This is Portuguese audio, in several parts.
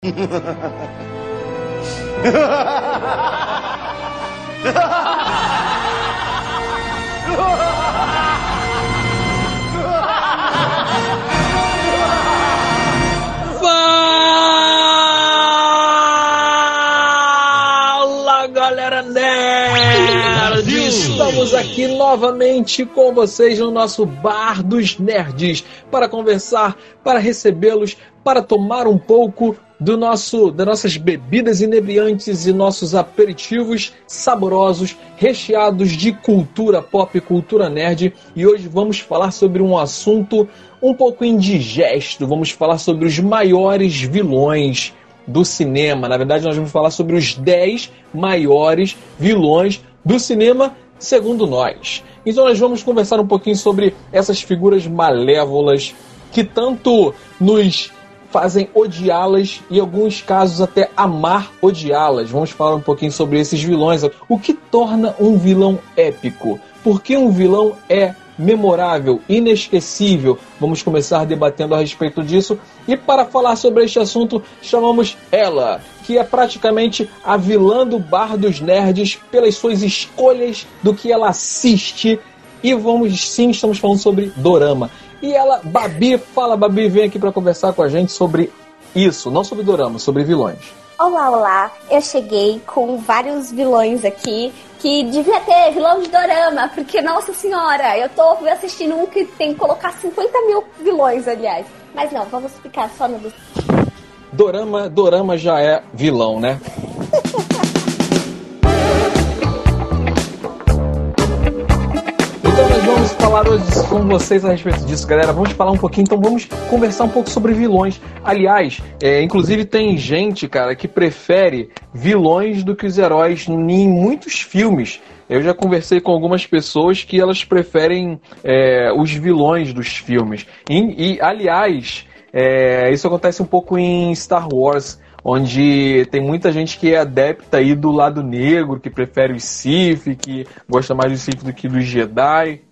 Fala galera nerd! Estamos aqui novamente com vocês no nosso Bar dos Nerds para conversar, para recebê-los, para tomar um pouco do nosso, das nossas bebidas inebriantes e nossos aperitivos saborosos, recheados de cultura pop, cultura nerd. E hoje vamos falar sobre um assunto um pouco indigesto. Vamos falar sobre os maiores vilões do cinema. Na verdade, nós vamos falar sobre os 10 maiores vilões do cinema, segundo nós. Então, nós vamos conversar um pouquinho sobre essas figuras malévolas que tanto nos fazem odiá-las e, em alguns casos, até amar odiá-las. Vamos falar um pouquinho sobre esses vilões. O que torna um vilão épico? Por que um vilão é memorável, inesquecível? Vamos começar debatendo a respeito disso. E para falar sobre este assunto, chamamos ela, que é praticamente a vilã do Bar dos Nerds pelas suas escolhas do que ela assiste. E vamos sim, estamos falando sobre Dorama. E ela, Babi, fala Babi, vem aqui para conversar com a gente sobre isso, não sobre Dorama, sobre vilões. Olá, olá. Eu cheguei com vários vilões aqui que devia ter vilão de dorama, porque, nossa senhora, eu tô assistindo um que tem que colocar 50 mil vilões, aliás. Mas não, vamos explicar só no do. Dorama, Dorama já é vilão, né? Falar hoje com vocês a respeito disso, galera. Vamos falar um pouquinho, então vamos conversar um pouco sobre vilões. Aliás, é, inclusive tem gente, cara, que prefere vilões do que os heróis em muitos filmes. Eu já conversei com algumas pessoas que elas preferem é, os vilões dos filmes. E, e aliás, é, isso acontece um pouco em Star Wars onde tem muita gente que é adepta aí do lado negro, que prefere os Sith, que gosta mais dos Sith do que dos Jedi.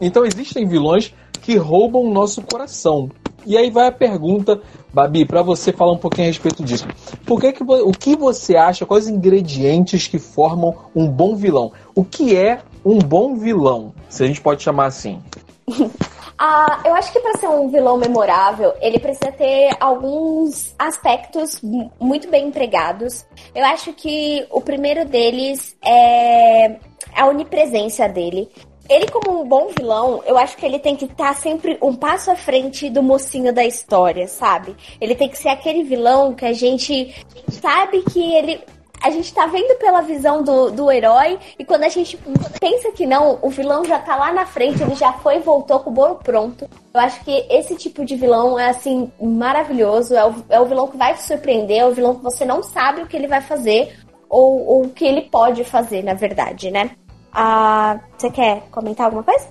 Então existem vilões que roubam o nosso coração. E aí vai a pergunta, Babi, para você falar um pouquinho a respeito disso. Por que que, o que você acha, quais ingredientes que formam um bom vilão? O que é um bom vilão, se a gente pode chamar assim? Ah, eu acho que para ser um vilão memorável, ele precisa ter alguns aspectos muito bem empregados. Eu acho que o primeiro deles é a onipresença dele. Ele, como um bom vilão, eu acho que ele tem que estar tá sempre um passo à frente do mocinho da história, sabe? Ele tem que ser aquele vilão que a gente sabe que ele a gente tá vendo pela visão do, do herói e quando a gente pensa que não, o vilão já tá lá na frente, ele já foi e voltou com o bolo pronto. Eu acho que esse tipo de vilão é assim maravilhoso, é o, é o vilão que vai te surpreender, é o vilão que você não sabe o que ele vai fazer ou, ou o que ele pode fazer, na verdade, né? Ah, você quer comentar alguma coisa?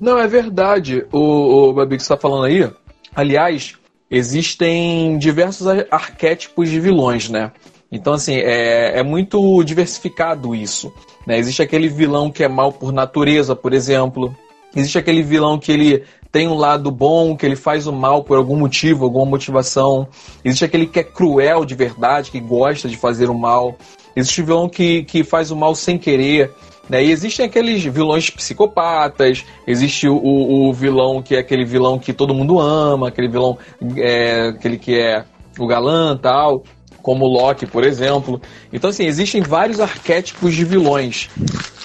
Não, é verdade. O, o Babi que você tá falando aí, aliás, existem diversos arquétipos de vilões, né? Então, assim, é, é muito diversificado isso. Né? Existe aquele vilão que é mal por natureza, por exemplo. Existe aquele vilão que ele tem um lado bom, que ele faz o mal por algum motivo, alguma motivação. Existe aquele que é cruel de verdade, que gosta de fazer o mal. Existe o vilão que, que faz o mal sem querer. Né? E existem aqueles vilões psicopatas, existe o, o, vilão que é aquele vilão que todo mundo ama, aquele vilão é, aquele que é o galã tal como Loki, por exemplo. Então, assim, existem vários arquétipos de vilões.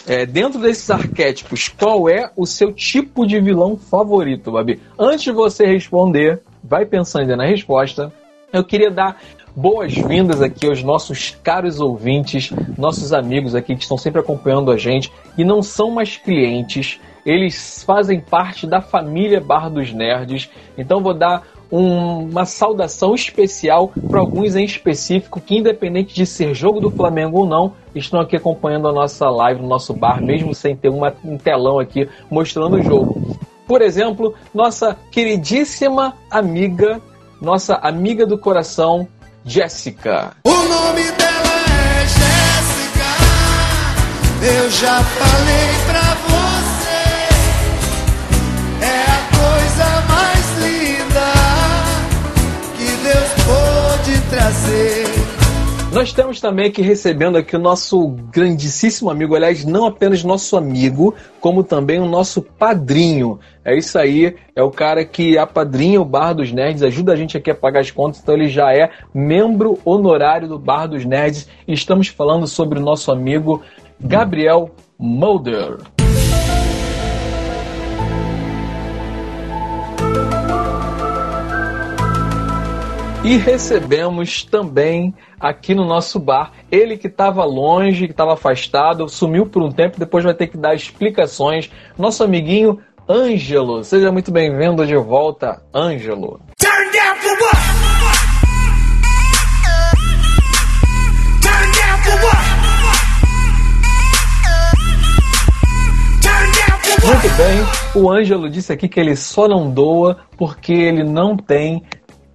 É, dentro desses arquétipos, qual é o seu tipo de vilão favorito, Babi? Antes de você responder, vai pensando na resposta. Eu queria dar boas-vindas aqui aos nossos caros ouvintes, nossos amigos aqui que estão sempre acompanhando a gente e não são mais clientes, eles fazem parte da família Bar dos Nerds. Então vou dar um, uma saudação especial para alguns em específico que, independente de ser jogo do Flamengo ou não, estão aqui acompanhando a nossa live no nosso bar, mesmo sem ter uma, um telão aqui mostrando o jogo. Por exemplo, nossa queridíssima amiga, nossa amiga do coração, Jéssica. O nome dela é Jéssica. Eu já falei pra Nós temos também aqui recebendo aqui o nosso grandíssimo amigo, aliás, não apenas nosso amigo, como também o nosso padrinho. É isso aí, é o cara que apadrinha o Bar dos Nerds, ajuda a gente aqui a pagar as contas, então ele já é membro honorário do Bar dos Nerds. E estamos falando sobre o nosso amigo Gabriel Mulder. E recebemos também aqui no nosso bar ele que estava longe, que estava afastado, sumiu por um tempo, depois vai ter que dar explicações. Nosso amiguinho Ângelo. Seja muito bem-vindo de volta, Ângelo. Turn down for what? Turn down for what? Muito bem, o Ângelo disse aqui que ele só não doa porque ele não tem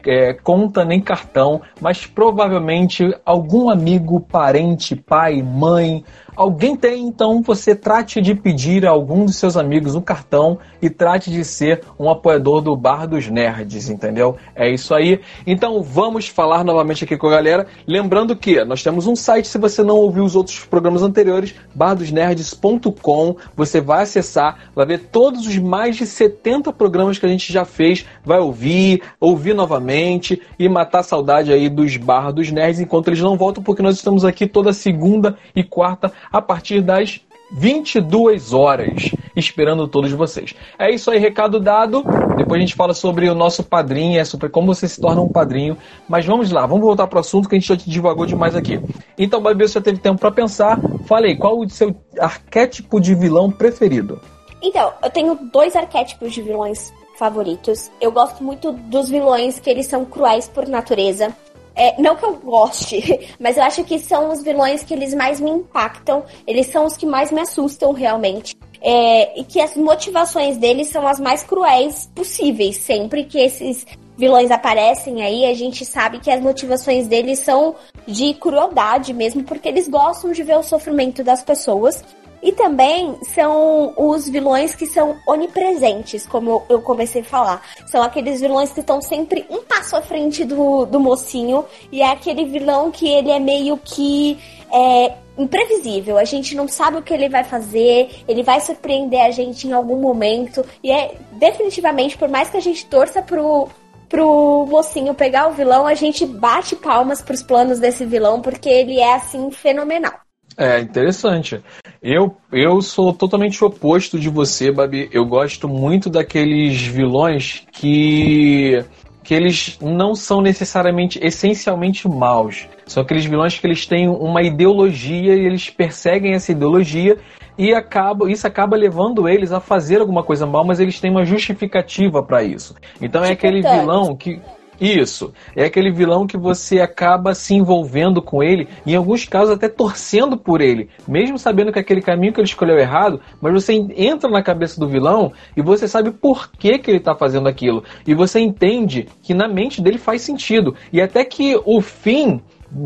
é, conta nem cartão, mas provavelmente algum amigo, parente, pai, mãe, alguém tem, então você trate de pedir a algum dos seus amigos um cartão e trate de ser um apoiador do Bar dos Nerds, entendeu? É isso aí. Então vamos falar novamente aqui com a galera. Lembrando que nós temos um site, se você não ouviu os outros programas anteriores, bardosnerds.com. Você vai acessar, vai ver todos os mais de 70 programas que a gente já fez, vai ouvir, ouvir novamente e matar a saudade aí dos Bar dos Nerds enquanto eles não voltam, porque nós estamos aqui toda segunda e quarta a partir das 22 horas, esperando todos vocês. É isso aí, recado dado. Depois a gente fala sobre o nosso padrinho, é sobre como você se torna um padrinho. Mas vamos lá, vamos voltar para o assunto que a gente já te divagou demais aqui. Então, Babi, você teve tempo para pensar. Falei, qual o seu arquétipo de vilão preferido? Então, eu tenho dois arquétipos de vilões favoritos. Eu gosto muito dos vilões que eles são cruéis por natureza. É, não que eu goste, mas eu acho que são os vilões que eles mais me impactam. Eles são os que mais me assustam realmente. É, e que as motivações deles são as mais cruéis possíveis. Sempre que esses vilões aparecem aí, a gente sabe que as motivações deles são de crueldade mesmo, porque eles gostam de ver o sofrimento das pessoas. E também são os vilões que são onipresentes, como eu comecei a falar. São aqueles vilões que estão sempre um passo à frente do, do mocinho. E é aquele vilão que ele é meio que é, imprevisível. A gente não sabe o que ele vai fazer, ele vai surpreender a gente em algum momento. E é definitivamente, por mais que a gente torça pro, pro mocinho pegar o vilão, a gente bate palmas pros planos desse vilão, porque ele é assim fenomenal. É interessante. Eu, eu sou totalmente oposto de você, Babi. Eu gosto muito daqueles vilões que que eles não são necessariamente essencialmente maus. São aqueles vilões que eles têm uma ideologia e eles perseguem essa ideologia e acaba, isso acaba levando eles a fazer alguma coisa mal, mas eles têm uma justificativa para isso. Então é aquele vilão que isso. É aquele vilão que você acaba se envolvendo com ele, em alguns casos até torcendo por ele, mesmo sabendo que aquele caminho que ele escolheu é errado, mas você entra na cabeça do vilão e você sabe por que, que ele está fazendo aquilo. E você entende que na mente dele faz sentido. E até que o fim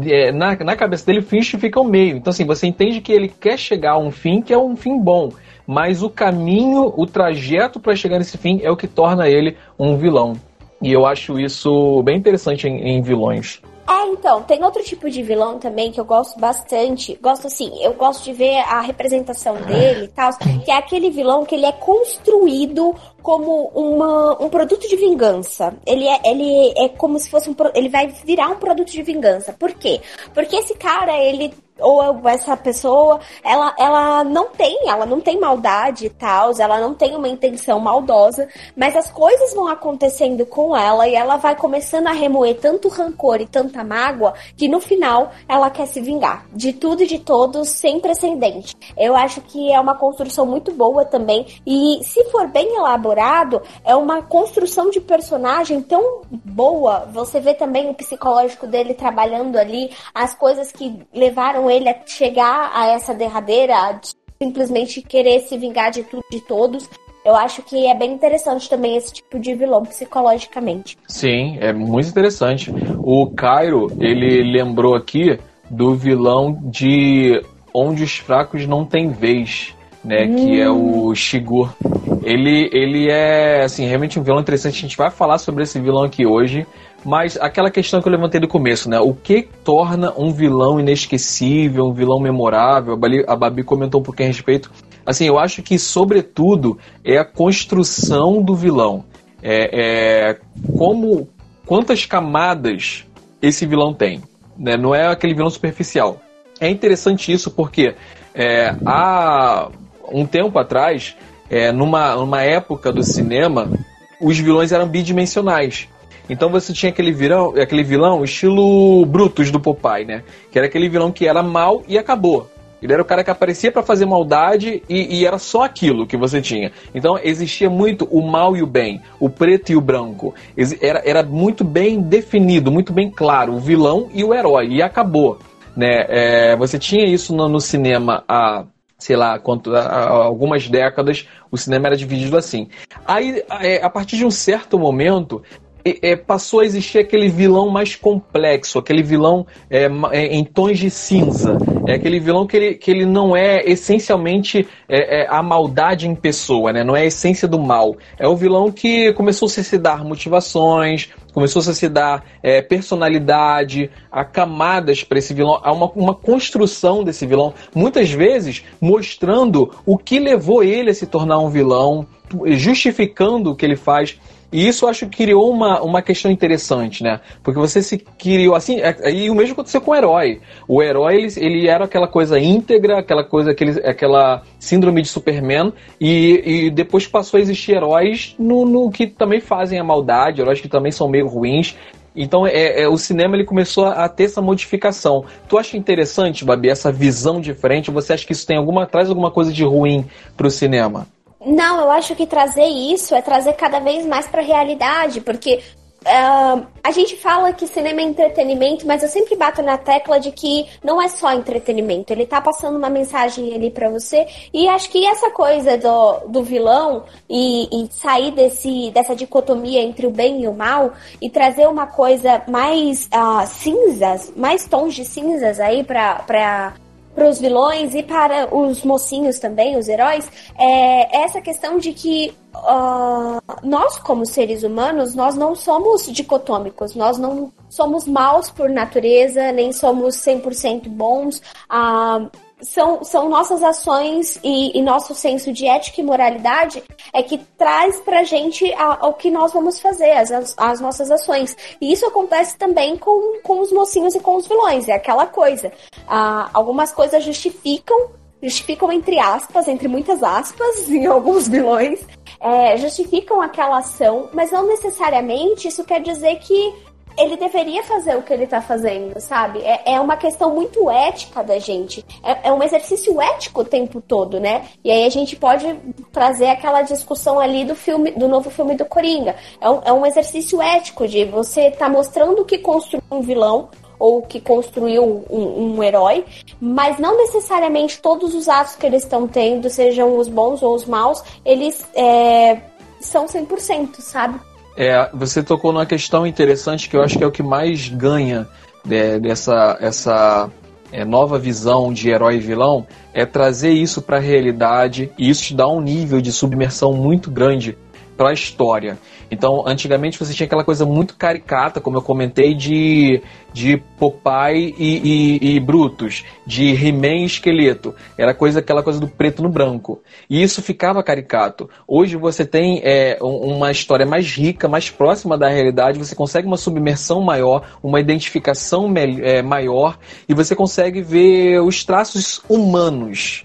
é, na, na cabeça dele, o fim o meio. Então, assim, você entende que ele quer chegar a um fim que é um fim bom, mas o caminho, o trajeto para chegar nesse fim é o que torna ele um vilão. E eu acho isso bem interessante em, em vilões. É, então, tem outro tipo de vilão também que eu gosto bastante. Gosto assim, eu gosto de ver a representação dele e tal, que é aquele vilão que ele é construído como uma, um produto de vingança. Ele é, ele é como se fosse um. Ele vai virar um produto de vingança. Por quê? Porque esse cara, ele ou essa pessoa, ela, ela não tem, ela não tem maldade e tal, ela não tem uma intenção maldosa, mas as coisas vão acontecendo com ela e ela vai começando a remoer tanto rancor e tanta mágoa que no final ela quer se vingar de tudo e de todos sem precedente. Eu acho que é uma construção muito boa também e se for bem elaborado, é uma construção de personagem tão boa. Você vê também o psicológico dele trabalhando ali, as coisas que levaram ele a chegar a essa derradeira, de simplesmente querer se vingar de tudo de todos. Eu acho que é bem interessante também esse tipo de vilão psicologicamente. Sim, é muito interessante. O Cairo, ele lembrou aqui do vilão de Onde os Fracos Não Têm Vez, né? Hum. Que é o Shigur. Ele, ele é, assim, realmente um vilão interessante. A gente vai falar sobre esse vilão aqui hoje. Mas aquela questão que eu levantei do começo, né? O que torna um vilão inesquecível, um vilão memorável? A Babi comentou um pouquinho a respeito. Assim, eu acho que, sobretudo, é a construção do vilão. É, é como quantas camadas esse vilão tem. Né? Não é aquele vilão superficial. É interessante isso porque é, há um tempo atrás, é, numa, numa época do cinema, os vilões eram bidimensionais. Então você tinha aquele vilão, aquele vilão estilo Brutus do Popeye, né? Que era aquele vilão que era mal e acabou. Ele era o cara que aparecia para fazer maldade e, e, era só aquilo que você tinha. Então existia muito o mal e o bem, o preto e o branco. Era, era muito bem definido, muito bem claro, o vilão e o herói, e acabou. Né? É, você tinha isso no, no cinema há sei lá, quanto, há algumas décadas, o cinema era dividido assim. Aí, é, a partir de um certo momento, é, passou a existir aquele vilão mais complexo, aquele vilão é, é, em tons de cinza. É aquele vilão que ele, que ele não é essencialmente é, é a maldade em pessoa, né? não é a essência do mal. É o vilão que começou a se dar motivações, começou a se dar é, personalidade, a camadas para esse vilão, há uma, uma construção desse vilão, muitas vezes mostrando o que levou ele a se tornar um vilão, justificando o que ele faz. E isso acho que criou uma, uma questão interessante, né? Porque você se criou assim, é, e o mesmo aconteceu com o herói. O herói, ele, ele era aquela coisa íntegra, aquela coisa, aquele, aquela síndrome de Superman, e, e depois passou a existir heróis no, no que também fazem a maldade, heróis que também são meio ruins. Então é, é, o cinema ele começou a, a, ter essa modificação. Tu acha interessante, Babi, essa visão diferente? Você acha que isso tem alguma traz alguma coisa de ruim para o cinema? Não, eu acho que trazer isso é trazer cada vez mais para a realidade, porque uh, a gente fala que cinema é entretenimento, mas eu sempre bato na tecla de que não é só entretenimento, ele tá passando uma mensagem ali para você, e acho que essa coisa do, do vilão e, e, sair desse, dessa dicotomia entre o bem e o mal e trazer uma coisa mais uh, cinzas, mais tons de cinzas aí para para os vilões e para os mocinhos também, os heróis, é essa questão de que uh, nós, como seres humanos, nós não somos dicotômicos, nós não somos maus por natureza, nem somos 100% bons. Uh, são, são nossas ações e, e, nosso senso de ética e moralidade é que traz pra gente o que nós vamos fazer, as, as nossas ações. E isso acontece também com, com os mocinhos e com os vilões, é aquela coisa. Ah, algumas coisas justificam, justificam entre aspas, entre muitas aspas, em alguns vilões, é, justificam aquela ação, mas não necessariamente isso quer dizer que ele deveria fazer o que ele tá fazendo, sabe? É, é uma questão muito ética da gente. É, é, um exercício ético o tempo todo, né? E aí a gente pode trazer aquela discussão ali do filme, do novo filme do Coringa. É um, é um exercício ético de você tá mostrando que construiu um vilão ou que construiu um, um herói, mas não necessariamente todos os atos que eles estão tendo, sejam os bons ou os maus, eles é, são 100%, sabe? É, você tocou numa questão interessante que eu acho que é o que mais ganha é, dessa essa é, nova visão de herói e vilão é trazer isso para a realidade. E isso te dá um nível de submersão muito grande para a história. Então, antigamente você tinha aquela coisa muito caricata, como eu comentei, de, de Popeye e, e, e Brutus, de He-Man e Esqueleto. Era coisa, aquela coisa do preto no branco. E isso ficava caricato. Hoje você tem é, uma história mais rica, mais próxima da realidade, você consegue uma submersão maior, uma identificação é, maior, e você consegue ver os traços humanos,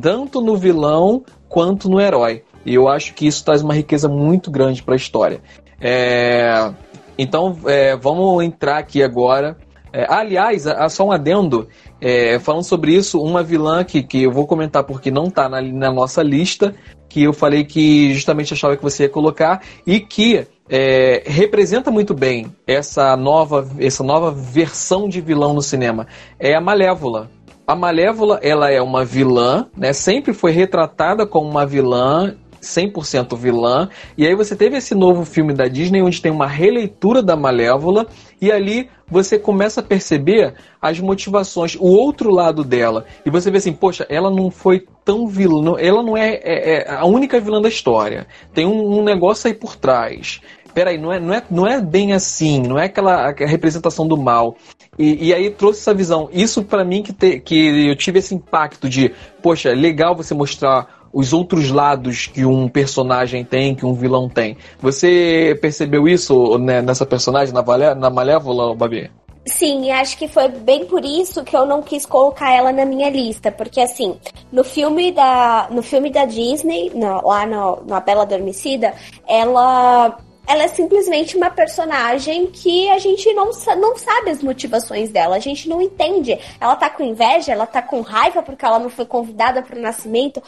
tanto no vilão quanto no herói. E eu acho que isso traz uma riqueza muito grande para a história. É... Então, é, vamos entrar aqui agora. É, aliás, só um adendo, é, falando sobre isso, uma vilã que, que eu vou comentar porque não está na, na, nossa lista, que eu falei que justamente achava que você ia colocar, e que é, representa muito bem essa nova, essa nova versão de vilão no cinema, é a Malévola. A Malévola, ela é uma vilã, né? Sempre foi retratada como uma vilã 100% vilã. E aí você teve esse novo filme da Disney onde tem uma releitura da Malévola e ali você começa a perceber as motivações, o outro lado dela. E você vê assim, poxa, ela não foi tão vilã, ela não é, é, é a única vilã da história. Tem um, um negócio aí por trás. peraí, não é, não é, não é bem assim, não é aquela, aquela representação do mal. E, e aí trouxe essa visão. Isso para mim que, te, que eu tive esse impacto de, poxa, é legal você mostrar os outros lados que um personagem tem, que um vilão tem. Você percebeu isso né, nessa personagem, na, na Malévola, Babi? Sim, acho que foi bem por isso que eu não quis colocar ela na minha lista, porque assim, no filme da, no filme da Disney, no, lá no, na Bela Adormecida, ela ela é simplesmente uma personagem que a gente não, não sabe as motivações dela, a gente não entende. Ela tá com inveja, ela tá com raiva porque ela não foi convidada para o nascimento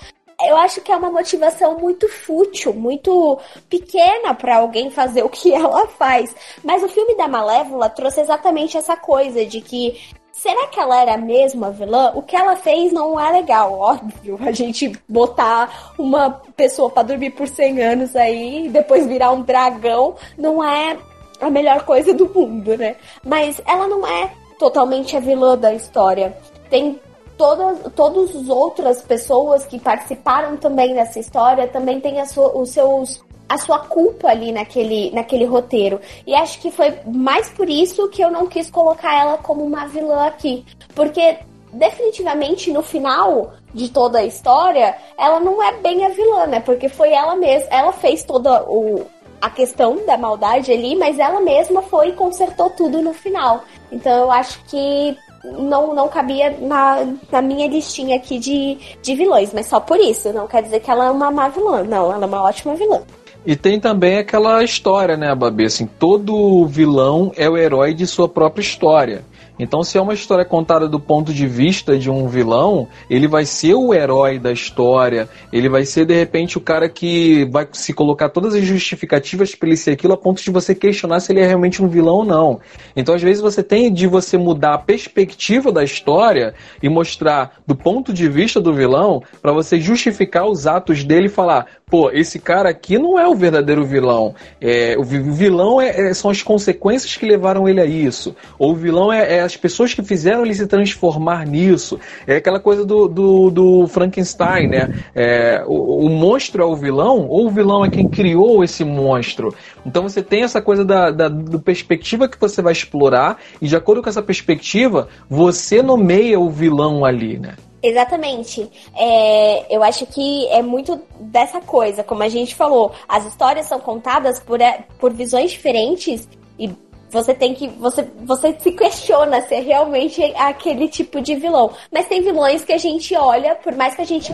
eu acho que é uma motivação muito fútil, muito pequena para alguém fazer o que ela faz. Mas o filme da Malévola trouxe exatamente essa coisa de que será que ela era mesmo a vilã? O que ela fez não é legal, óbvio. A gente botar uma pessoa para dormir por 100 anos aí e depois virar um dragão não é a melhor coisa do mundo, né? Mas ela não é totalmente a vilã da história. Tem todas, todas as outras pessoas que participaram também dessa história também têm os seus a sua culpa ali naquele, naquele roteiro. E acho que foi mais por isso que eu não quis colocar ela como uma vilã aqui. Porque definitivamente no final de toda a história, ela não é bem a vilã, né? Porque foi ela mesma, ela fez toda o, a questão da maldade ali, mas ela mesma foi e consertou tudo no final. Então eu acho que não, não cabia na, na minha listinha aqui de, de vilões, mas só por isso. Não quer dizer que ela é uma má vilã. Não, ela é uma ótima vilã. E tem também aquela história, né, Babi? Assim, todo vilão é o herói de sua própria história. Então, se é uma história contada do ponto de vista de um vilão, ele vai ser o herói da história, ele vai ser, de repente, o cara que vai se colocar todas as justificativas para ele ser aquilo a ponto de você questionar se ele é realmente um vilão ou não. Então, às vezes, você tem de você mudar a perspectiva da história e mostrar do ponto de vista do vilão para você justificar os atos dele e falar: pô, esse cara aqui não é o verdadeiro vilão. É, o vilão é, é, são as consequências que levaram ele a isso. Ou o vilão é, é, as pessoas que fizeram ele se transformar nisso. É aquela coisa do, do, do Frankenstein, né? É, o, o, monstro é o vilão, ou o vilão é quem criou esse monstro. Então você tem essa coisa da, da do perspectiva que você vai explorar, e de acordo com essa perspectiva, você nomeia o vilão ali, né? Exatamente. É, eu acho que é muito dessa coisa, como a gente falou, as histórias são contadas por, é, por visões diferentes e você tem que. Você, você se questiona se é realmente aquele tipo de vilão. Mas tem vilões que a gente olha, por mais que a gente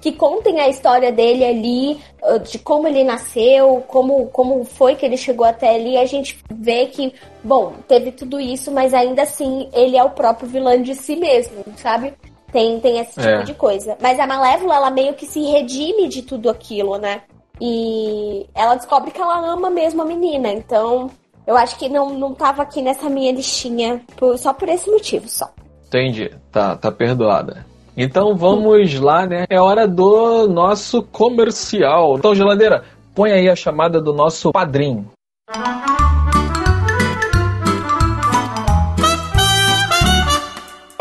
que contem a história dele ali, ah, de como ele nasceu, como, como foi que ele chegou até ali, a gente vê que, bom, teve tudo isso, mas ainda assim ele é o próprio vilão de si mesmo, sabe? Tem, tem esse tipo é. de coisa. Mas a Malévola, ela meio que se redime de tudo aquilo, né? E ela descobre que ela ama mesmo a menina. Então, eu acho que não, não tava aqui nessa minha listinha por, só por esse motivo, só. Entendi. Tá, tá perdoada. Então vamos lá, né? É hora do nosso comercial. Então, geladeira, põe aí a chamada do nosso padrinho.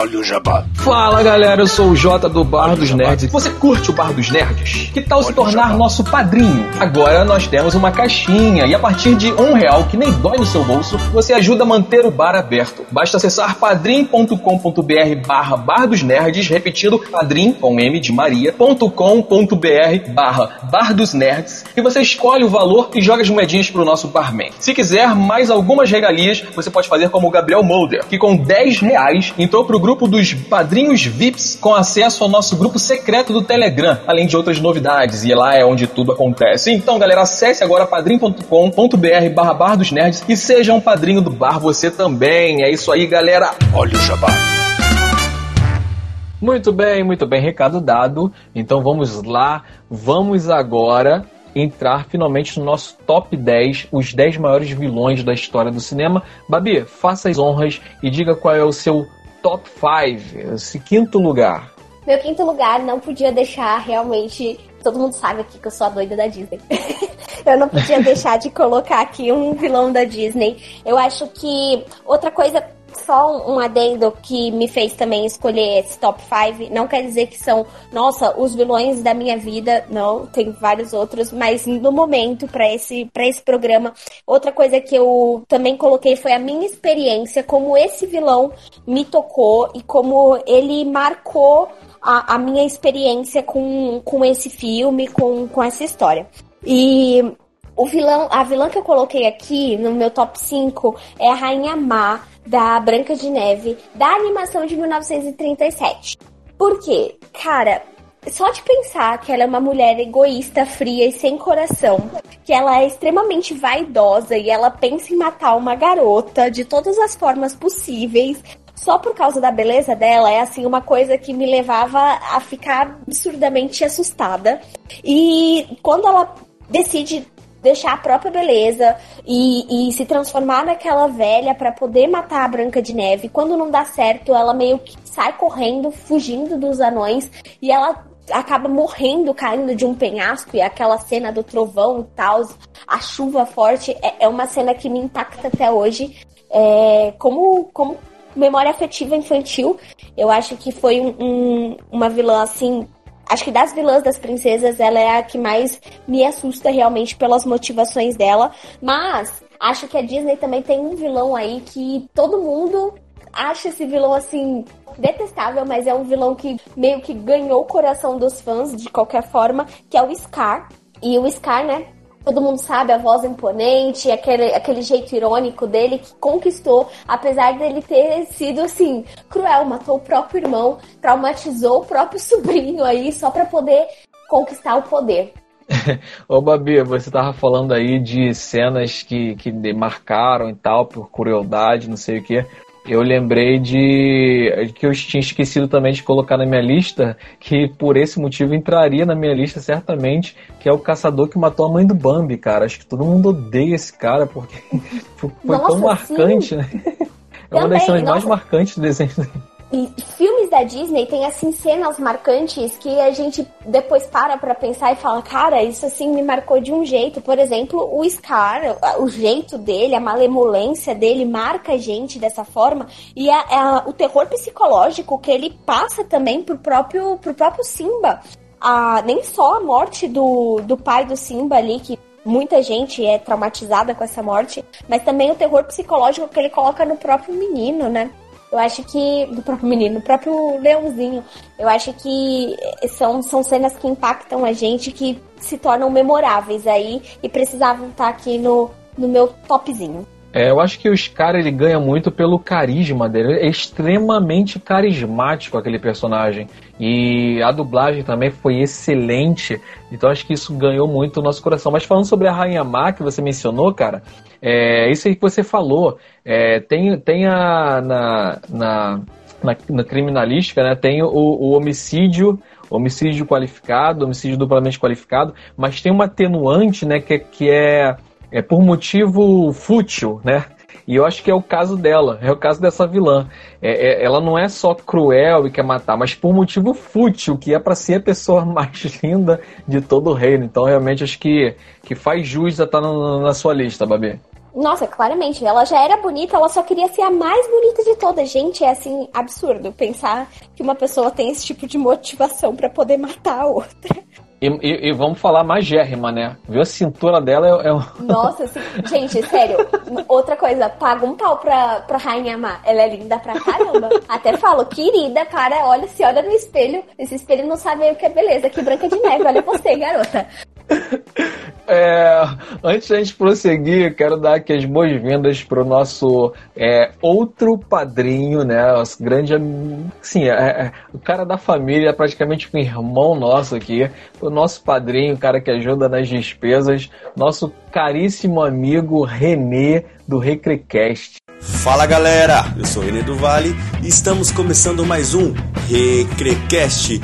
Olha o jabá. Fala galera, eu sou o Jota do Bar dos Nerds. Você curte o Bar dos Nerds? Que tal se tornar nosso padrinho? Agora nós temos uma caixinha e a partir de um real, que nem dói no seu bolso, você ajuda a manter o bar aberto. Basta acessar padrim.com.br barra Bar dos Nerds, repetindo padrim com M de Maria.com.br barra Bar dos Nerds e você escolhe o valor e joga as moedinhas pro nosso barman. Se quiser mais algumas regalias, você pode fazer como o Gabriel Molder, que com 10 reais entrou pro grupo grupo dos padrinhos VIPs com acesso ao nosso grupo secreto do Telegram, além de outras novidades, e lá é onde tudo acontece. Então, galera, acesse agora padrim.com.br barra bar dos nerds e seja um padrinho do bar você também. É isso aí, galera. Olha o jabá. Muito bem, muito bem, recado dado. Então vamos lá, vamos agora entrar finalmente no nosso top 10, os 10 maiores vilões da história do cinema. Babi, faça as honras e diga qual é o seu top 5, esse quinto lugar. Meu quinto lugar não podia deixar realmente. Todo mundo sabe aqui que eu sou a doida da Disney. eu não podia deixar de colocar aqui um vilão da Disney. Eu acho que outra coisa só um adendo que me fez também escolher esse top 5. Não quer dizer que são, nossa, os vilões da minha vida. Não, tem vários outros, mas no momento, para esse, esse programa, outra coisa que eu também coloquei foi a minha experiência, como esse vilão me tocou e como ele marcou a, a minha experiência com, com esse filme, com, com essa história. E o vilão, a vilã que eu coloquei aqui no meu top 5 é a Rainha Má, da Branca de Neve, da animação de 1937. Por quê? Cara, só de pensar que ela é uma mulher egoísta, fria e sem coração, que ela é extremamente vaidosa e ela pensa em matar uma garota de todas as formas possíveis, só por causa da beleza dela, é assim uma coisa que me levava a ficar absurdamente assustada. E quando ela decide deixar a própria beleza e, e se transformar naquela velha para poder matar a Branca de Neve. Quando não dá certo, ela meio que sai correndo, fugindo dos anões e ela acaba morrendo, caindo de um penhasco e aquela cena do trovão e tal, a chuva forte, é, é uma cena que me impacta até hoje. É, como, como memória afetiva infantil, eu acho que foi um, um, uma vilã assim Acho que das vilãs das princesas, ela é a que mais me assusta realmente pelas motivações dela. Mas acho que a Disney também tem um vilão aí que todo mundo acha esse vilão assim detestável, mas é um vilão que meio que ganhou o coração dos fãs de qualquer forma, que é o Scar. E o Scar, né, todo mundo sabe, a voz imponente, aquele, aquele jeito irônico dele que conquistou, apesar dele ter sido assim, cruel, matou o próprio irmão, traumatizou o próprio sobrinho aí só para poder conquistar o poder. Ô Babi, você tava falando aí de cenas que, que marcaram e tal, por crueldade, não sei o que eu lembrei de que eu tinha esquecido também de colocar na minha lista, que por esse motivo entraria na minha lista certamente, que é o caçador que matou a mãe do Bambi, cara. Acho que todo mundo odeia esse cara porque foi Nossa, tão marcante, sim. né? É uma das cenas mais marcantes do desenho. E filmes da Disney tem assim cenas marcantes que a gente depois para pra pensar e fala, cara, isso assim me marcou de um jeito. Por exemplo, o Scar, o jeito dele, a malemolência dele marca a gente dessa forma. E a, a, o terror psicológico que ele passa também pro próprio, pro próprio Simba. A, nem só a morte do, do pai do Simba ali, que muita gente é traumatizada com essa morte, mas também o terror psicológico que ele coloca no próprio menino, né? Eu acho que. Do próprio menino, do próprio leãozinho. Eu acho que são, são cenas que impactam a gente, que se tornam memoráveis aí e precisavam estar aqui no, no meu topzinho. É, eu acho que o Scar ele ganha muito pelo carisma dele. É extremamente carismático aquele personagem. E a dublagem também foi excelente. Então acho que isso ganhou muito o nosso coração. Mas falando sobre a Rainha Má que você mencionou, cara, é isso aí que você falou. É, tem, tem a. Na, na, na, na criminalística, né? Tem o, o homicídio homicídio qualificado, homicídio duplamente qualificado, mas tem uma atenuante, né, que, que é é por motivo fútil, né? E eu acho que é o caso dela, é o caso dessa vilã. É, é, ela não é só cruel e quer matar, mas por motivo fútil, que é para ser a pessoa mais linda de todo o reino. Então, realmente, acho que, que faz jus a estar tá na, sua lista, Babi. Nossa, claramente. Ela já era bonita, ela só queria ser a mais bonita de todas. Gente, é assim, absurdo pensar que uma pessoa tem esse tipo de motivação para poder matar a outra. E, e, e, vamos falar magérrima, né? Viu a cintura dela? É, é... Nossa, assim, gente, sério. Outra coisa, paga um pau pra, pra Rainha Má. Ela é linda pra caramba. Até falo, querida, cara, olha, se olha no espelho. Esse espelho não sabe o que é beleza. Que branca de neve, olha você, garota. É, antes da gente prosseguir, quero dar aqui as boas-vindas para o nosso é, outro padrinho, né? Nosso grande. Sim, é, é, o cara da família, praticamente um irmão nosso aqui. O nosso padrinho, o cara que ajuda nas despesas. Nosso caríssimo amigo Renê do Recrecast. Fala galera, eu sou Renê do Vale e estamos começando mais um Recrecast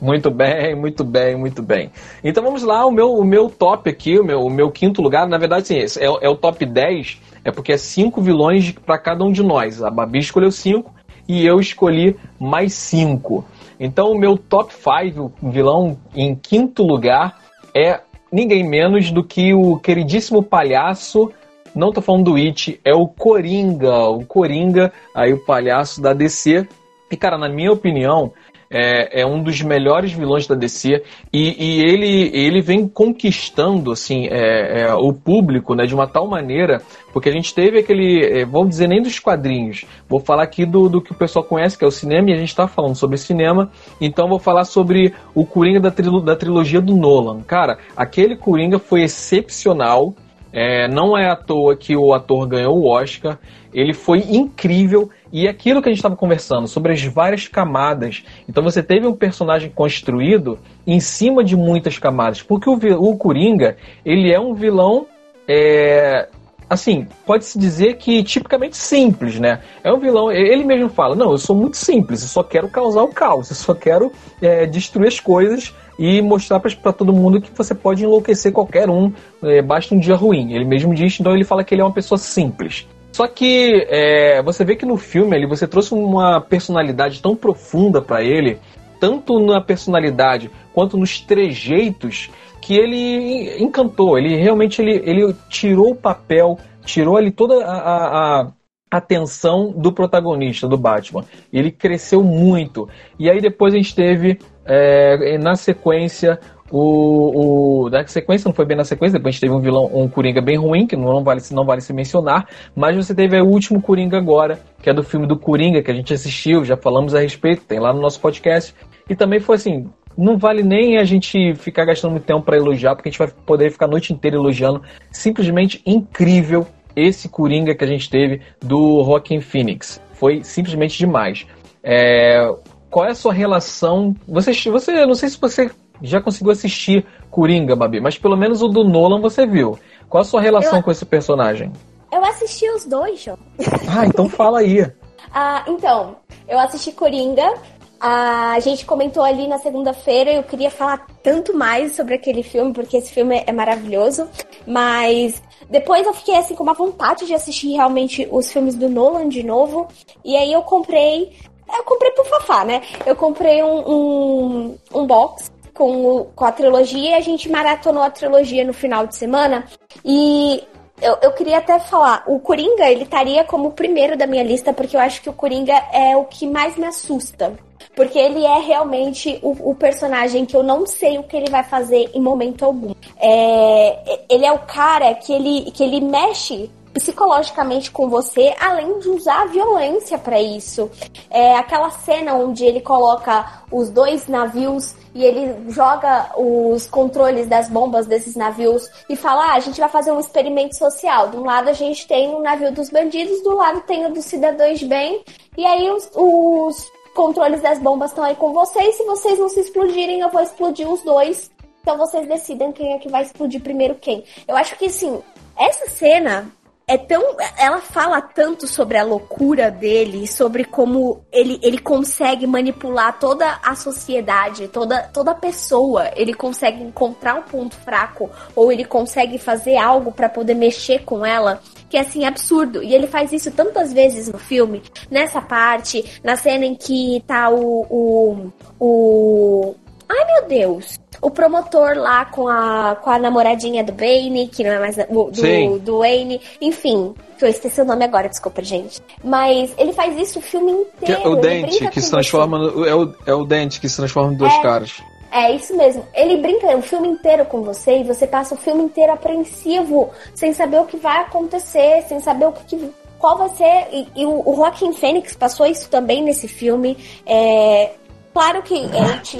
muito bem, muito bem, muito bem. Então vamos lá, o meu, o meu top aqui, o meu, o meu quinto lugar, na verdade, sim, é, é o top 10, é porque é cinco vilões para cada um de nós. A Babi escolheu cinco e eu escolhi mais cinco. Então o meu top 5, o vilão em quinto lugar, é ninguém menos do que o queridíssimo palhaço Não tô falando do It, é o Coringa. O Coringa, aí o palhaço da DC. E, cara, na minha opinião, é, é, um dos melhores vilões da DC e, e ele, ele vem conquistando assim é, é, o público né, de uma tal maneira porque a gente teve aquele é, vamos dizer nem dos quadrinhos. Vou falar aqui do, do que o pessoal conhece que é o cinema e a gente está falando sobre cinema. Então vou falar sobre o Coringa da, trilo, da trilogia do Nolan. Cara aquele Coringa foi excepcional é, não é à toa que o ator ganhou o Oscar ele foi incrível e aquilo que a gente estava conversando sobre as várias camadas. Então você teve um personagem construído em cima de muitas camadas, porque o, o Coringa ele é um vilão é, assim, pode-se dizer que tipicamente simples, né? É um vilão, ele mesmo fala, não, eu sou muito simples, eu só quero causar o caos, eu só quero é, destruir as coisas e mostrar para todo mundo que você pode enlouquecer qualquer um, é, basta um dia ruim. Ele mesmo diz, então ele fala que ele é uma pessoa simples. Só que é, você vê que no filme ali você trouxe uma personalidade tão profunda para ele, tanto na personalidade quanto nos trejeitos, que ele encantou. Ele realmente ele, ele tirou o papel, tirou ali toda a, a, a atenção do protagonista, do Batman. Ele cresceu muito. E aí depois a gente teve, é, na sequência, o, o, da sequência não foi bem na sequência, depois a gente teve um vilão, um Coringa bem ruim, que não vale, não vale se mencionar, mas você teve o último Coringa agora, que é do filme do Coringa, que a gente assistiu, já falamos a respeito, tem lá no nosso podcast. E também foi assim, não vale nem a gente ficar gastando muito tempo para elogiar, porque a gente vai poder ficar a noite inteira elogiando. Simplesmente incrível esse Coringa que a gente teve do Rockin' Phoenix. Foi simplesmente demais. É, qual é a sua relação? Você, você, não sei se você já conseguiu assistir Coringa, Babi, mas pelo menos o do Nolan você viu. Qual a sua relação eu, com esse personagem? Eu assisti os dois, João. Ah, então fala aí. ah, então, eu assisti Coringa. A gente comentou ali na segunda-feira, eu queria falar tanto mais sobre aquele filme, porque esse filme é maravilhoso. Mas depois eu fiquei assim com uma vontade de assistir realmente os filmes do Nolan de novo. E aí eu comprei. Eu comprei pro Fafá, né? Eu comprei um, um, um box com, o, com a trilogia e a gente maratonou a trilogia no final de semana. E eu, eu queria até falar, o Coringa, ele estaria como o primeiro da minha lista, porque eu acho que o Coringa é o que mais me assusta. Porque ele é realmente o, o personagem que eu não sei o que ele vai fazer em momento algum. É, ele é o cara que ele, que ele mexe psicologicamente com você, além de usar a violência para isso. É aquela cena onde ele coloca os dois navios e ele joga os controles das bombas desses navios e fala: ah, a gente vai fazer um experimento social. De um lado a gente tem o navio dos bandidos, do lado tem o dos cidadãos de bem, e aí os, os controles das bombas estão aí com vocês. Se vocês não se explodirem, eu vou explodir os dois. Então vocês decidem quem é que vai explodir primeiro quem. Eu acho que sim, essa cena é tão. Ela fala tanto sobre a loucura dele, sobre como ele, ele consegue manipular toda a sociedade, toda, toda pessoa. Ele consegue encontrar um ponto fraco, ou ele consegue fazer algo para poder mexer com ela, que é assim, absurdo. E ele faz isso tantas vezes no filme, nessa parte, na cena em que tá o. o, o Ai meu Deus! o promotor lá com a, com a namoradinha do Bane, que não é mais do, do, do Wayne, enfim. Que eu esqueci o nome agora, desculpa, gente. Mas ele faz isso o filme inteiro. Que é o dente que se transforma. No, é, o, é o dente que se transforma em dois é, caras. É isso mesmo. Ele brinca o filme inteiro com você e você passa o filme inteiro apreensivo, sem saber o que vai acontecer, sem saber o que, qual vai ser. E, e o, o Joaquin Phoenix passou isso também nesse filme. É, Claro que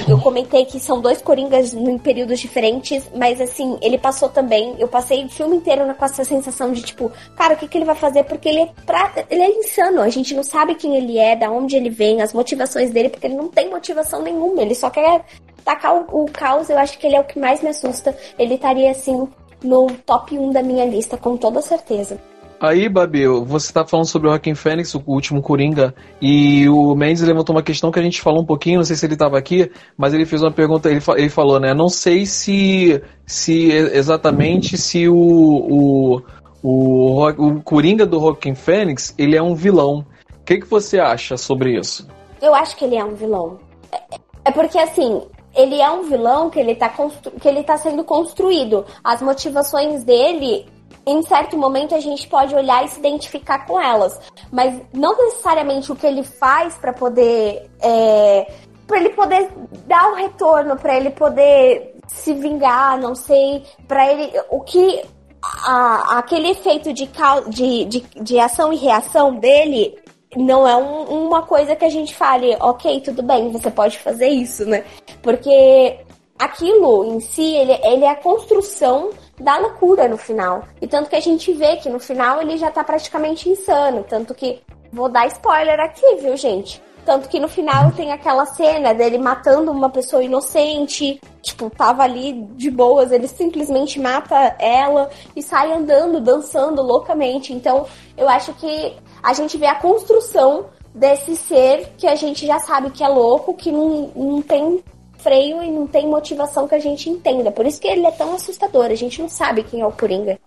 eu comentei que são dois Coringas em períodos diferentes, mas assim, ele passou também. Eu passei o filme inteiro com essa sensação de tipo, cara, o que, que ele vai fazer? Porque ele é, pra, ele é insano. A gente não sabe quem ele é, da onde ele vem, as motivações dele, porque ele não tem motivação nenhuma. Ele só quer tacar o, o caos. Eu acho que ele é o que mais me assusta. Ele estaria assim no top 1 da minha lista, com toda certeza. Aí, Babi, você tá falando sobre o Joaquim Fênix, o último Coringa, e o Mendes levantou uma questão que a gente falou um pouquinho, não sei se ele estava aqui, mas ele fez uma pergunta, ele, ele falou, né? Não sei se, se exatamente se o, o, o, o Coringa do Joaquim Fênix, ele é um vilão. O que, que você acha sobre isso? Eu acho que ele é um vilão. É, é porque, assim, ele é um vilão que ele tá, que ele tá sendo construído. As motivações dele em certo momento a gente pode olhar e se identificar com elas, mas não necessariamente o que ele faz para poder é, para ele poder dar o retorno, para ele poder se vingar, não sei, para ele o que a, aquele efeito de, de, de, de ação e reação dele não é um, uma coisa que a gente fale, ok, tudo bem, você pode fazer isso, né? Porque aquilo em si, ele, ele é a construção da loucura no final. E tanto que a gente vê que no final ele já tá praticamente insano. Tanto que. Vou dar spoiler aqui, viu, gente? Tanto que no final tem aquela cena dele matando uma pessoa inocente, tipo, tava ali de boas, ele simplesmente mata ela e sai andando, dançando loucamente. Então, eu acho que a gente vê a construção desse ser que a gente já sabe que é louco, que não, não tem freio e não tem motivação que a gente entenda. Por isso que ele é tão assustador, a gente não sabe quem é o Coringa.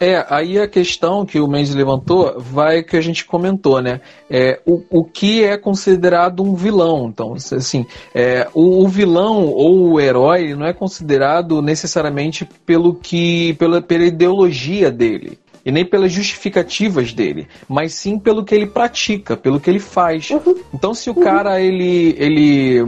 É, aí a questão que o Mendes levantou vai que a gente comentou, né? É, o, o que é considerado um vilão. Então, assim, é, o, o, vilão ou o herói não é considerado necessariamente pelo que. pela, pela ideologia dele. E nem pelas justificativas dele, mas sim pelo que ele pratica, pelo que ele faz. Uhum. Então, se o uhum. cara ele, ele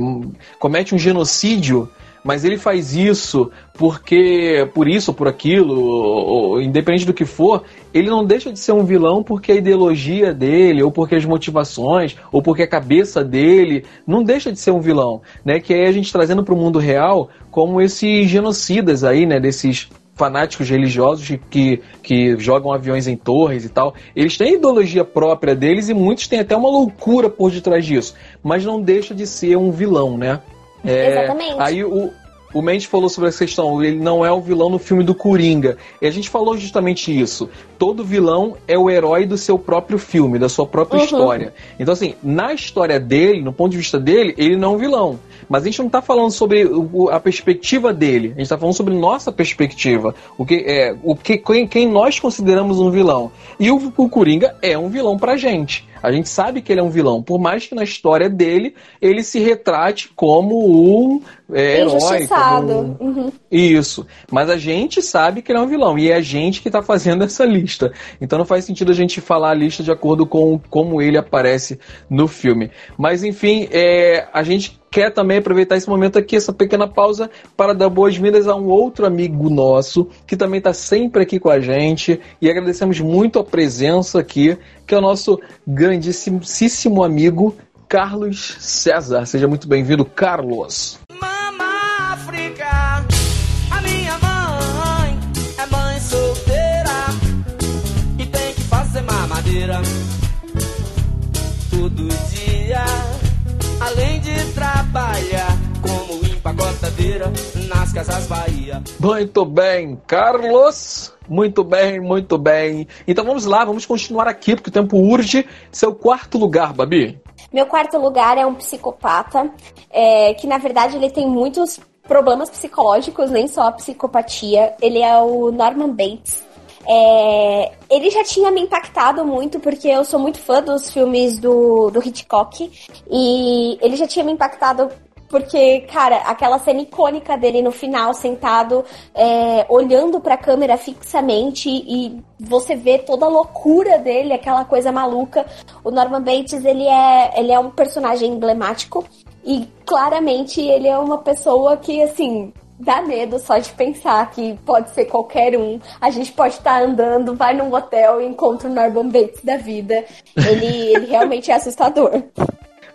comete um genocídio, mas ele faz isso porque por isso, por aquilo, ou, ou, independente do que for, ele não deixa de ser um vilão porque a ideologia dele, ou porque as motivações, ou porque a cabeça dele, não deixa de ser um vilão, né? Que aí a gente trazendo para o mundo real como esses genocidas aí, né? Desses fanáticos religiosos que, que jogam aviões em torres e tal. Eles têm ideologia própria deles e muitos têm até uma loucura por detrás disso. Mas não deixa de ser um vilão, né? É, Exatamente. Aí o, o Mendes falou sobre essa questão, ele não é o vilão no filme do Coringa. E a gente falou justamente isso. Todo vilão é o herói do seu próprio filme, da sua própria uhum. história. Então, assim, na história dele, no ponto de vista dele, ele não é um vilão. Mas a gente não está falando sobre a perspectiva dele, a gente está falando sobre nossa perspectiva. O que é, o que quem, quem nós consideramos um vilão. E o, o Coringa é um vilão pra gente. A gente sabe que ele é um vilão, por mais que na história dele ele se retrate como um é, herói. Como um... Uhum. Isso. Mas a gente sabe que ele é um vilão. E é a gente que está fazendo essa lista. Então não faz sentido a gente falar a lista de acordo com como ele aparece no filme. Mas enfim, é, a gente quer também aproveitar esse momento aqui, essa pequena pausa, para dar boas-vindas a um outro amigo nosso, que também está sempre aqui com a gente, e agradecemos muito a presença aqui, que é o nosso grandíssimo amigo Carlos César. Seja muito bem-vindo, Carlos. Trabalhar como empacotadeira nas casas Bahia. Muito bem, Carlos. Muito bem, muito bem. Então vamos lá, vamos continuar aqui, porque o tempo urge. Seu quarto lugar, Babi. Meu quarto lugar é um psicopata, é, que na verdade ele tem muitos problemas psicológicos, nem só a psicopatia. Ele é o Norman Bates. É, ele já tinha me impactado muito, porque eu sou muito fã dos filmes do, do Hitchcock. E ele já tinha me impactado porque, cara, aquela cena icônica dele no final, sentado, é, olhando pra câmera fixamente e você vê toda a loucura dele, aquela coisa maluca. O Norman Bates, ele é, ele é um personagem emblemático e claramente ele é uma pessoa que, assim, dá medo só de pensar que pode ser qualquer um. A gente pode estar andando, vai num hotel e encontra o Norman Bates da vida. Ele, ele realmente é assustador.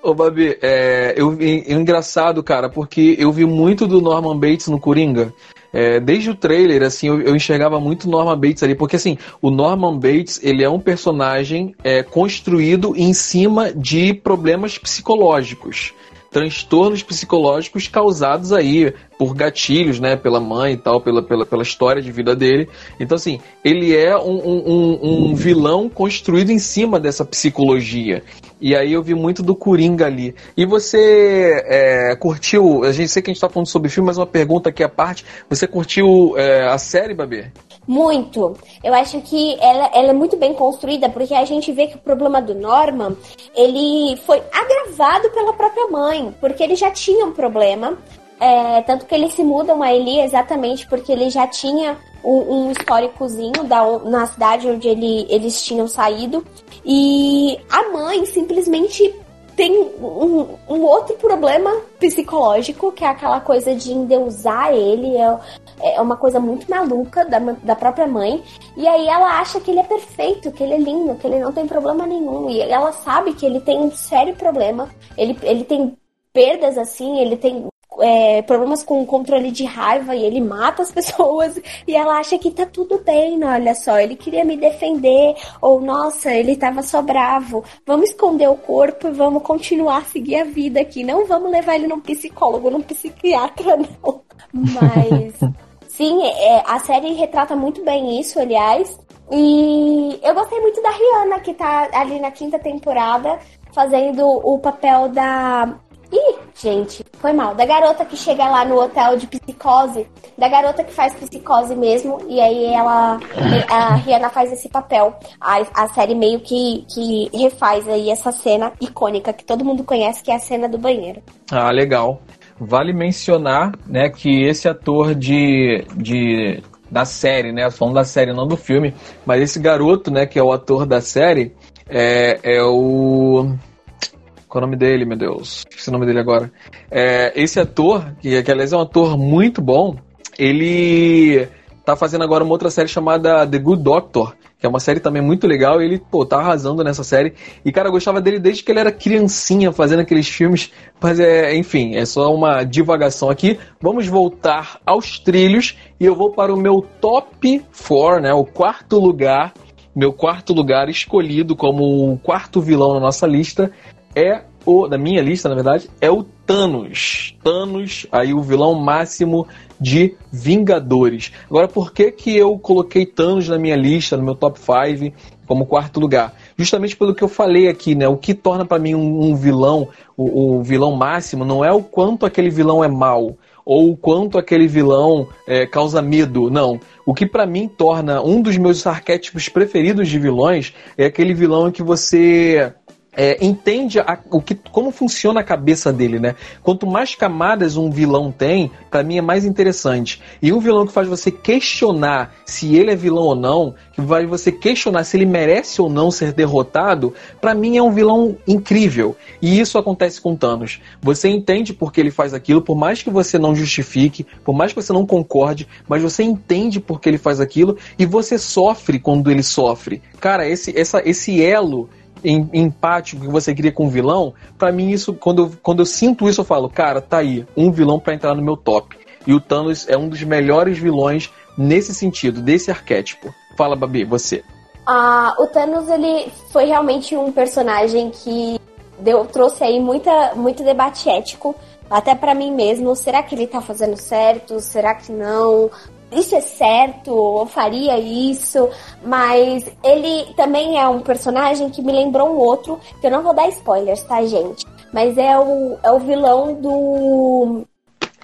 Ô, Babi, é, eu, é, engraçado, cara, porque eu vi muito do Norman Bates no Coringa. É, desde o trailer, assim, eu, eu, enxergava muito Norman Bates ali, porque assim, o Norman Bates, ele é um personagem é, construído em cima de problemas psicológicos transtornos psicológicos causados aí por gatilhos, né, pela mãe e tal, pela, pela, pela história de vida dele. Então, assim, ele é um, um, um vilão construído em cima dessa psicologia. E aí eu vi muito do Coringa ali. E você é, curtiu, a gente sei que a gente tá falando sobre filme, mas uma pergunta aqui à parte, você curtiu é, a série, Babê? Muito. Eu acho que ela, ela é muito bem construída, porque a gente vê que o problema do Norman, ele foi agravado pela própria mãe, porque ele já tinha um problema É, tanto que eles se mudam a Eli exatamente porque ele já tinha um, um históricozinho da, na cidade onde ele, eles tinham saído. E a mãe simplesmente tem um, um, outro problema psicológico, que é aquela coisa de endeusar ele. É, é uma coisa muito maluca da, da própria mãe. E aí ela acha que ele é perfeito, que ele é lindo, que ele não tem problema nenhum. E ela sabe que ele tem um sério problema. Ele, ele tem perdas assim, ele tem é, problemas com controle de raiva e ele mata as pessoas e ela acha que tá tudo bem, né? olha só, ele queria me defender, ou nossa, ele tava só bravo, vamos esconder o corpo e vamos continuar a seguir a vida aqui, não vamos levar ele num psicólogo, num psiquiatra, não. Mas, sim, é, a série retrata muito bem isso, aliás, e eu gostei muito da Rihanna, que tá ali na quinta temporada, fazendo o papel da Ih, gente, foi mal. Da garota que chega lá no hotel de psicose, da garota que faz psicose mesmo, e aí ela, a Rihanna faz esse papel. A, a série meio que, que refaz aí essa cena icônica que todo mundo conhece, que é a cena do banheiro. Ah, legal. Vale mencionar, né, que esse ator de, de da série, né, falando da série, não do filme, mas esse garoto, né, que é o ator da série, é, é o qual é o nome dele, meu Deus? Esqueci o nome dele agora. É, esse ator, que, que aliás é um ator muito bom, ele tá fazendo agora uma outra série chamada The Good Doctor, que é uma série também muito legal, ele, pô, tá arrasando nessa série. E, cara, eu gostava dele desde que ele era criancinha fazendo aqueles filmes, mas é, enfim, é só uma divagação aqui. Vamos voltar aos trilhos e eu vou para o meu top 4, né, o quarto lugar, meu quarto lugar escolhido como o quarto vilão na nossa lista é o, da minha lista, na verdade, é o Thanos. Thanos, aí o vilão máximo de Vingadores. Agora, por que, que eu coloquei Thanos na minha lista, no meu top 5, como quarto lugar? Justamente pelo que eu falei aqui, né? O que torna para mim um, um vilão, o, o, vilão máximo, não é o quanto aquele vilão é mal ou o quanto aquele vilão é, causa medo. Não. O que para mim torna um dos meus arquétipos preferidos de vilões é aquele vilão em que você é, entende a, o que, como funciona a cabeça dele, né? Quanto mais camadas um vilão tem, para mim é mais interessante. E um vilão que faz você questionar se ele é vilão ou não, que vai você questionar se ele merece ou não ser derrotado, para mim é um vilão incrível. E isso acontece com Thanos. Você entende por que ele faz aquilo, por mais que você não justifique, por mais que você não concorde, mas você entende por que ele faz aquilo e você sofre quando ele sofre. Cara, esse, essa, esse elo empático que você cria com o vilão, para mim isso, quando eu, quando eu sinto isso, eu falo, cara, tá aí, um vilão para entrar no meu top. E o Thanos é um dos melhores vilões nesse sentido, desse arquétipo. Fala, Babi, você. Ah, o Thanos, ele foi realmente um personagem que deu, trouxe aí muita, muito debate ético, até para mim mesmo. Será que ele tá fazendo certo? Será que não? Isso é certo, eu faria isso, mas ele também é um personagem que me lembrou um outro, que eu não vou dar spoilers, tá, gente? Mas é o, é o vilão do.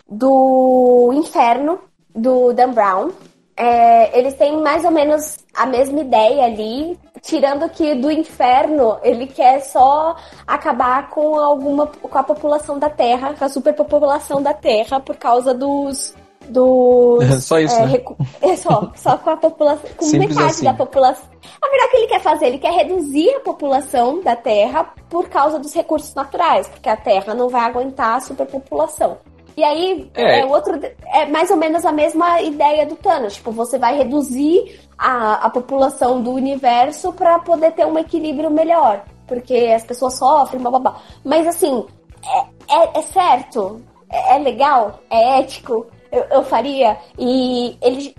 do Inferno, do Dan Brown. É, eles têm mais ou menos a mesma ideia ali, tirando que do inferno ele quer só acabar com alguma com a população da Terra, com a superpopulação da Terra por causa dos dos. só isso, é, né? É só, só com a população. Com Simples metade assim. da população. A verdade é que ele quer fazer, ele quer reduzir a população da Terra por causa dos recursos naturais, porque a Terra não vai aguentar a superpopulação. E aí, é. é. outro, é mais ou menos a mesma ideia do Thanos. Tipo, você vai reduzir a, a população do universo para poder ter um equilíbrio melhor. Porque as pessoas sofrem, blá blá blá. Mas assim, é, é, é certo? É, é legal? É ético? Eu, eu faria. E eles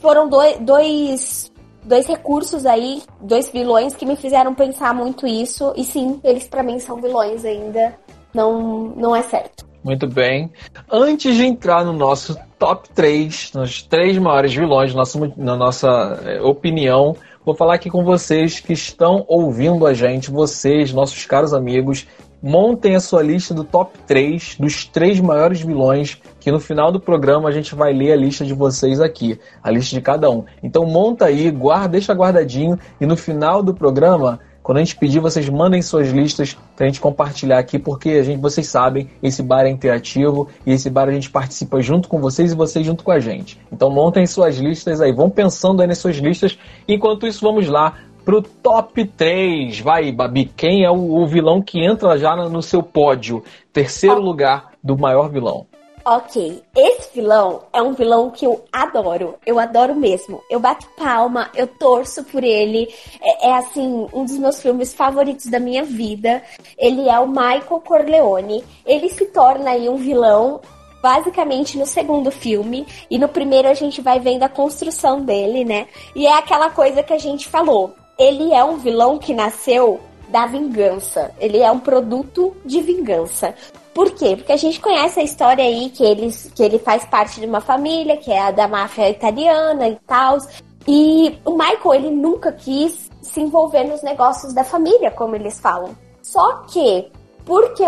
foram dois, dois, dois recursos aí, dois vilões que me fizeram pensar muito isso. E sim, eles para mim são vilões ainda. Não, não é certo. Muito bem. Antes de entrar no nosso top 3, nos três maiores vilões, nossa, na nossa é, opinião, vou falar aqui com vocês que estão ouvindo a gente, vocês, nossos caros amigos, montem a sua lista do top 3 dos três maiores vilões, que no final do programa a gente vai ler a lista de vocês aqui, a lista de cada um. Então monta aí, guarda, deixa guardadinho e no final do programa Quando a gente pedir, vocês mandem suas listas pra gente compartilhar aqui, porque a gente, vocês sabem, esse bar é interativo e esse bar a gente participa junto com vocês e vocês junto com a gente. Então montem suas listas aí, vão pensando aí nas suas listas. Enquanto isso, vamos lá pro top 3. Vai, Babi, quem é o, o vilão que entra já no seu pódio? Terceiro lugar do maior vilão. Ok, esse vilão é um vilão que eu adoro. Eu adoro mesmo. Eu bato palma, eu torço por ele. É, é, assim, um dos meus filmes favoritos da minha vida. Ele é o Michael Corleone. Ele se torna aí um vilão basicamente no segundo filme. E no primeiro a gente vai vendo a construção dele, né? E é aquela coisa que a gente falou ele é um vilão que nasceu da vingança. Ele é um produto de vingança. Por quê? Porque a gente conhece a história aí que ele, que ele faz parte de uma família, que é a da máfia italiana e tal. E o Michael, ele nunca quis se envolver nos negócios da família, como eles falam. Só que, porque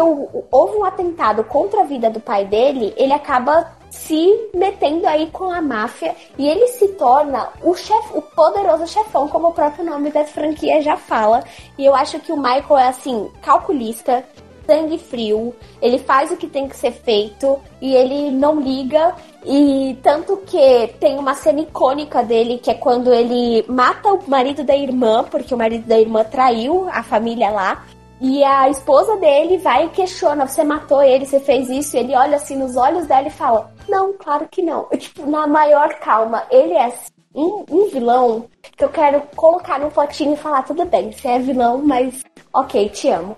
houve um atentado contra a vida do pai dele, ele acaba se metendo aí com a máfia e ele se torna o chef, o poderoso chefão, como o próprio nome da franquia já fala. E eu acho que o Michael é assim, calculista, sangue frio, ele faz o que tem que ser feito e ele não liga. E tanto que tem uma cena icônica dele que é quando ele mata o marido da irmã, porque o marido da irmã traiu a família lá. E a esposa dele vai e questiona: você matou ele, você fez isso? E ele olha assim nos olhos dela e fala: Não, claro que não. tipo, na maior calma. Ele é um, um, vilão que eu quero colocar no potinho e falar: tudo bem, você é vilão, mas ok, te amo.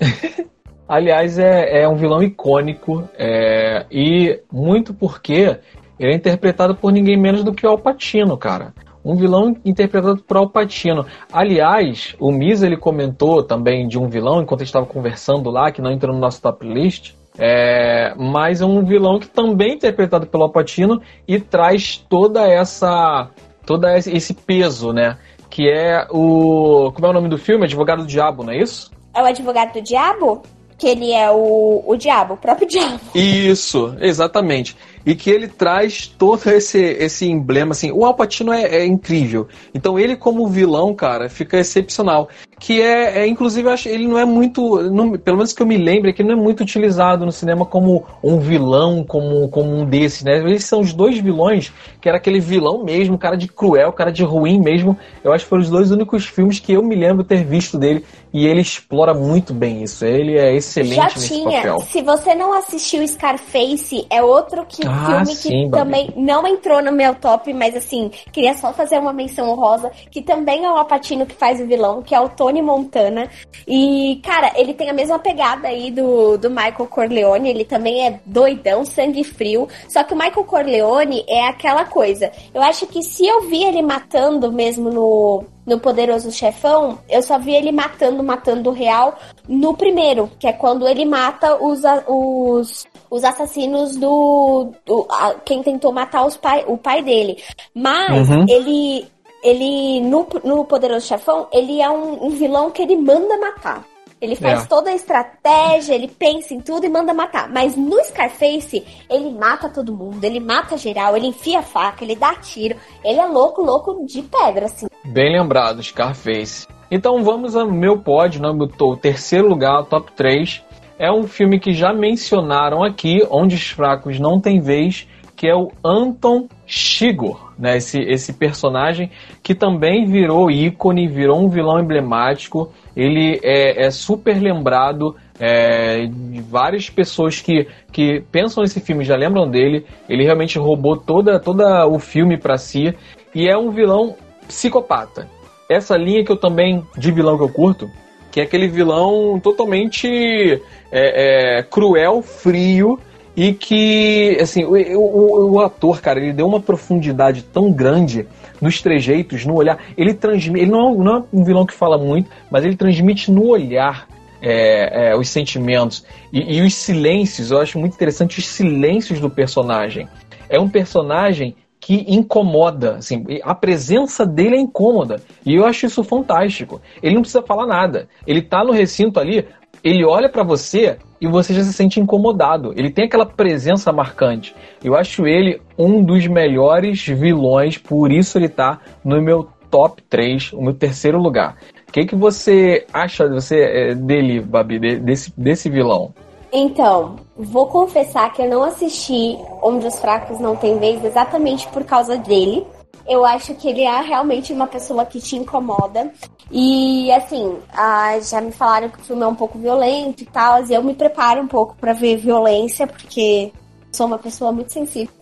Aliás, é, é um vilão icônico é, e muito porque ele é interpretado por ninguém menos do que o Alpatino, cara um vilão interpretado por Al Pacino. Aliás, o Misa ele comentou também de um vilão enquanto estava conversando lá, que não entrou no nosso top list. É, mas é um vilão que também é interpretado pelo Al Pacino e traz toda essa toda esse peso, né? Que é o como é o nome do filme? Advogado do Diabo, não é isso? É o Advogado do Diabo? Que ele é o, o diabo, o próprio diabo. Isso, exatamente e que ele traz todo esse, esse emblema, assim, o Alpatino é, é incrível, então ele como vilão, cara, fica excepcional, que é, é inclusive, eu acho, ele não é muito, não, pelo menos que eu me lembre, é que ele não é muito utilizado no cinema como um vilão, como, como um desses, né, eles são os dois vilões, que era aquele vilão mesmo, cara de cruel, cara de ruim mesmo, eu acho que foram os dois únicos filmes que eu me lembro ter visto dele, e ele explora muito bem isso, ele é excelente Já tinha. papel. Se você não assistiu Scarface, é outro que ah, filme que sim, também não entrou no meu top, mas assim, queria só fazer uma menção honrosa, que também é o Apatino que faz o vilão, que é o Tony Montana. E, cara, ele tem a mesma pegada aí do, do Michael Corleone, ele também é doidão, sangue frio. Só que o Michael Corleone é aquela coisa. Eu acho que se eu vi ele matando mesmo no no Poderoso Chefão, eu só vi ele matando, matando o real no primeiro, que é quando ele mata os, os, os assassinos do. do a, quem tentou matar os pai, o pai dele. Mas uhum. ele. Ele, no, no Poderoso Chefão, ele é um, um vilão que ele manda matar. Ele faz é. toda a estratégia, ele pensa em tudo e manda matar. Mas no Scarface, ele mata todo mundo, ele mata geral, ele enfia a faca, ele dá tiro. Ele é louco, louco de pedra, assim. Bem lembrado, Scarface. Então vamos ao meu pódio, né? o terceiro lugar, top 3. É um filme que já mencionaram aqui, Onde os Fracos Não Têm Vez, que é o Anton Chigurh, né? Esse, esse personagem que também virou ícone, virou um vilão emblemático ele é, é super lembrado é, de várias pessoas que, que pensam nesse filme já lembram dele. Ele realmente roubou toda, toda o filme para si e é um vilão psicopata. Essa linha que eu também de vilão que eu curto, que é aquele vilão totalmente é, é, cruel, frio e que assim o, o, o, ator, cara, ele deu uma profundidade tão grande nos trejeitos, no olhar. Ele transmite. Ele não, é não é um vilão que fala muito, mas ele transmite no olhar. É, é, os sentimentos e, e os silêncios, eu acho muito interessante os silêncios do personagem. É um personagem que incomoda, assim, a presença dele é incômoda. E eu acho isso fantástico. Ele não precisa falar nada. Ele tá no recinto ali, ele olha para você e você já se sente incomodado. Ele tem aquela presença marcante. Eu acho ele um dos melhores vilões, por isso ele tá no meu top 3, o meu terceiro lugar. O que, que você acha você, é, dele, Babi, desse, desse vilão? Então, vou confessar que eu não assisti Onde os Fracos Não Têm Vez exatamente por causa dele. Eu acho que ele é realmente uma pessoa que te incomoda. E assim, ah, já me falaram que o filme é um pouco violento e tal, e eu me preparo um pouco para ver violência, porque sou uma pessoa muito sensível.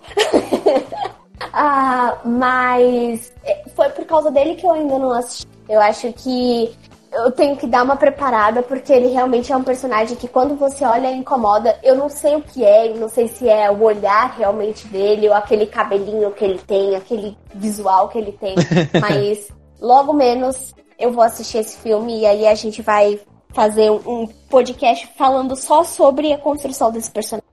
ah, mas é, foi por causa dele que eu ainda não assisti. Eu acho que eu tenho que dar uma preparada, porque ele realmente é um personagem que quando você olha incomoda. Eu não sei o que é, não sei se é o olhar realmente dele, ou aquele cabelinho que ele tem, aquele visual que ele tem. mas logo menos eu vou assistir esse filme e aí a gente vai fazer um podcast falando só sobre a construção desse personagem.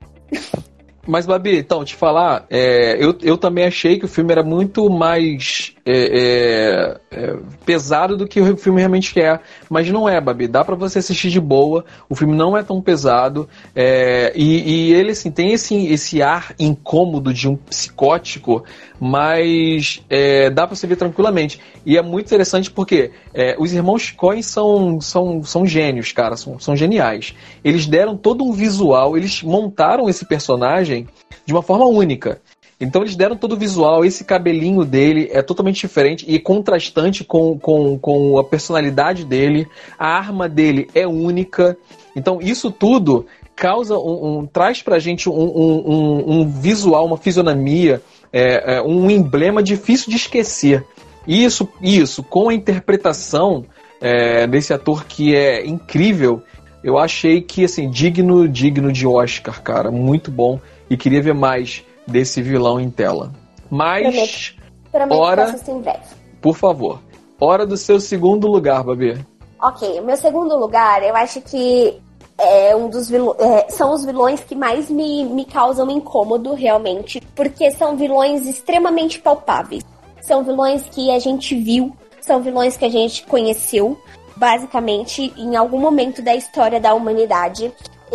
Mas, Babi, então, te falar, é, eu, eu também achei que o filme era muito mais é, é, é, pesado do que o filme realmente é. Mas não é, Babi. Dá para você assistir de boa. O filme não é tão pesado. É, e, e, ele, assim, tem esse, esse ar incômodo de um psicótico, mas é, dá para você ver tranquilamente. E é muito interessante porque os irmãos Coen são, são, são gênios, cara. São, são geniais. Eles deram todo um visual, eles montaram esse personagem de uma forma única. Então eles deram todo o visual, esse cabelinho dele é totalmente diferente e contrastante com, com, com a personalidade dele. A arma dele é única. Então isso tudo causa um, um traz pra gente um, um, um visual, uma fisionomia, é, é, um emblema difícil de esquecer. Isso, isso, com a interpretação é, desse ator que é incrível, eu achei que assim digno, digno de Oscar, cara, muito bom e queria ver mais desse vilão em tela. Mas. Prometo, hora, em breve. Por favor. Hora do seu segundo lugar, Babi. Ok, o meu segundo lugar, eu acho que é um dos vilões, é, são os vilões que mais me, me causam incômodo, realmente, porque são vilões extremamente palpáveis. São vilões que a gente viu, são vilões que a gente conheceu, basicamente, em algum momento da história da humanidade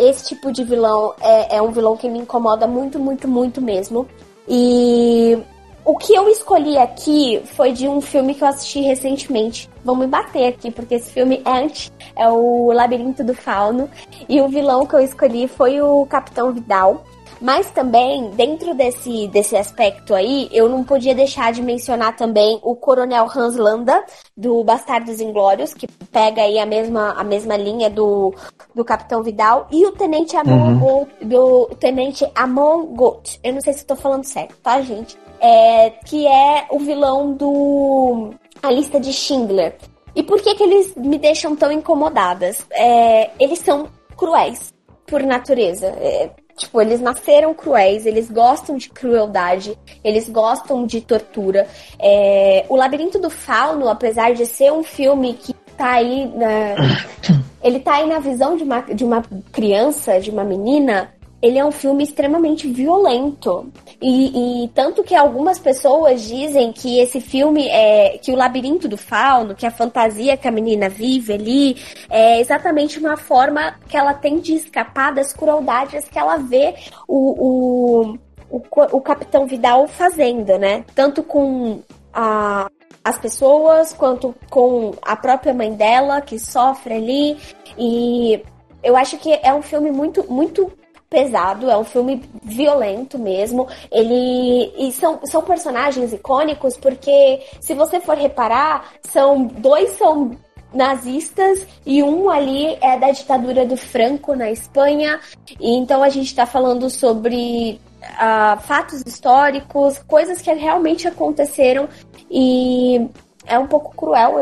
esse tipo de vilão é, é um vilão que me incomoda muito, muito, muito mesmo. E o que eu escolhi aqui foi de um filme que eu assisti recentemente. Vão me bater aqui, porque esse filme é é o Labirinto do Fauno. E o vilão que eu escolhi foi o Capitão Vidal. Mas também, dentro desse, desse aspecto aí, eu não podia deixar de mencionar também o Coronel Hans Landa, do Bastardos Inglórios, que pega aí a mesma, a mesma linha do, do Capitão Vidal, e o Tenente Amon, uhum. do Tenente Amon Goth. Eu não sei se estou falando certo, tá, gente? É, que é o vilão do A Lista de Schindler. E por que que eles me deixam tão incomodadas? É, eles são cruéis por natureza. É, Tipo, eles nasceram cruéis, eles gostam de crueldade, eles gostam de tortura. É, o Labirinto do Fauno, apesar de ser um filme que tá aí na, ele tá aí na visão de uma, de uma criança, de uma menina, ele é um filme extremamente violento. E, e, tanto que algumas pessoas dizem que esse filme é que o labirinto do fauno, que a fantasia que a menina vive ali, é exatamente uma forma que ela tem de escapar das crueldades que ela vê o, o, o, o Capitão Vidal fazendo, né? Tanto com a, as pessoas quanto com a própria mãe dela que sofre ali. E eu acho que é um filme muito, muito pesado, é um filme violento mesmo. Ele e são, são personagens icônicos porque se você for reparar, são dois são nazistas e um ali é da ditadura do Franco na Espanha. E então a gente está falando sobre uh, fatos históricos, coisas que realmente aconteceram e é um pouco cruel.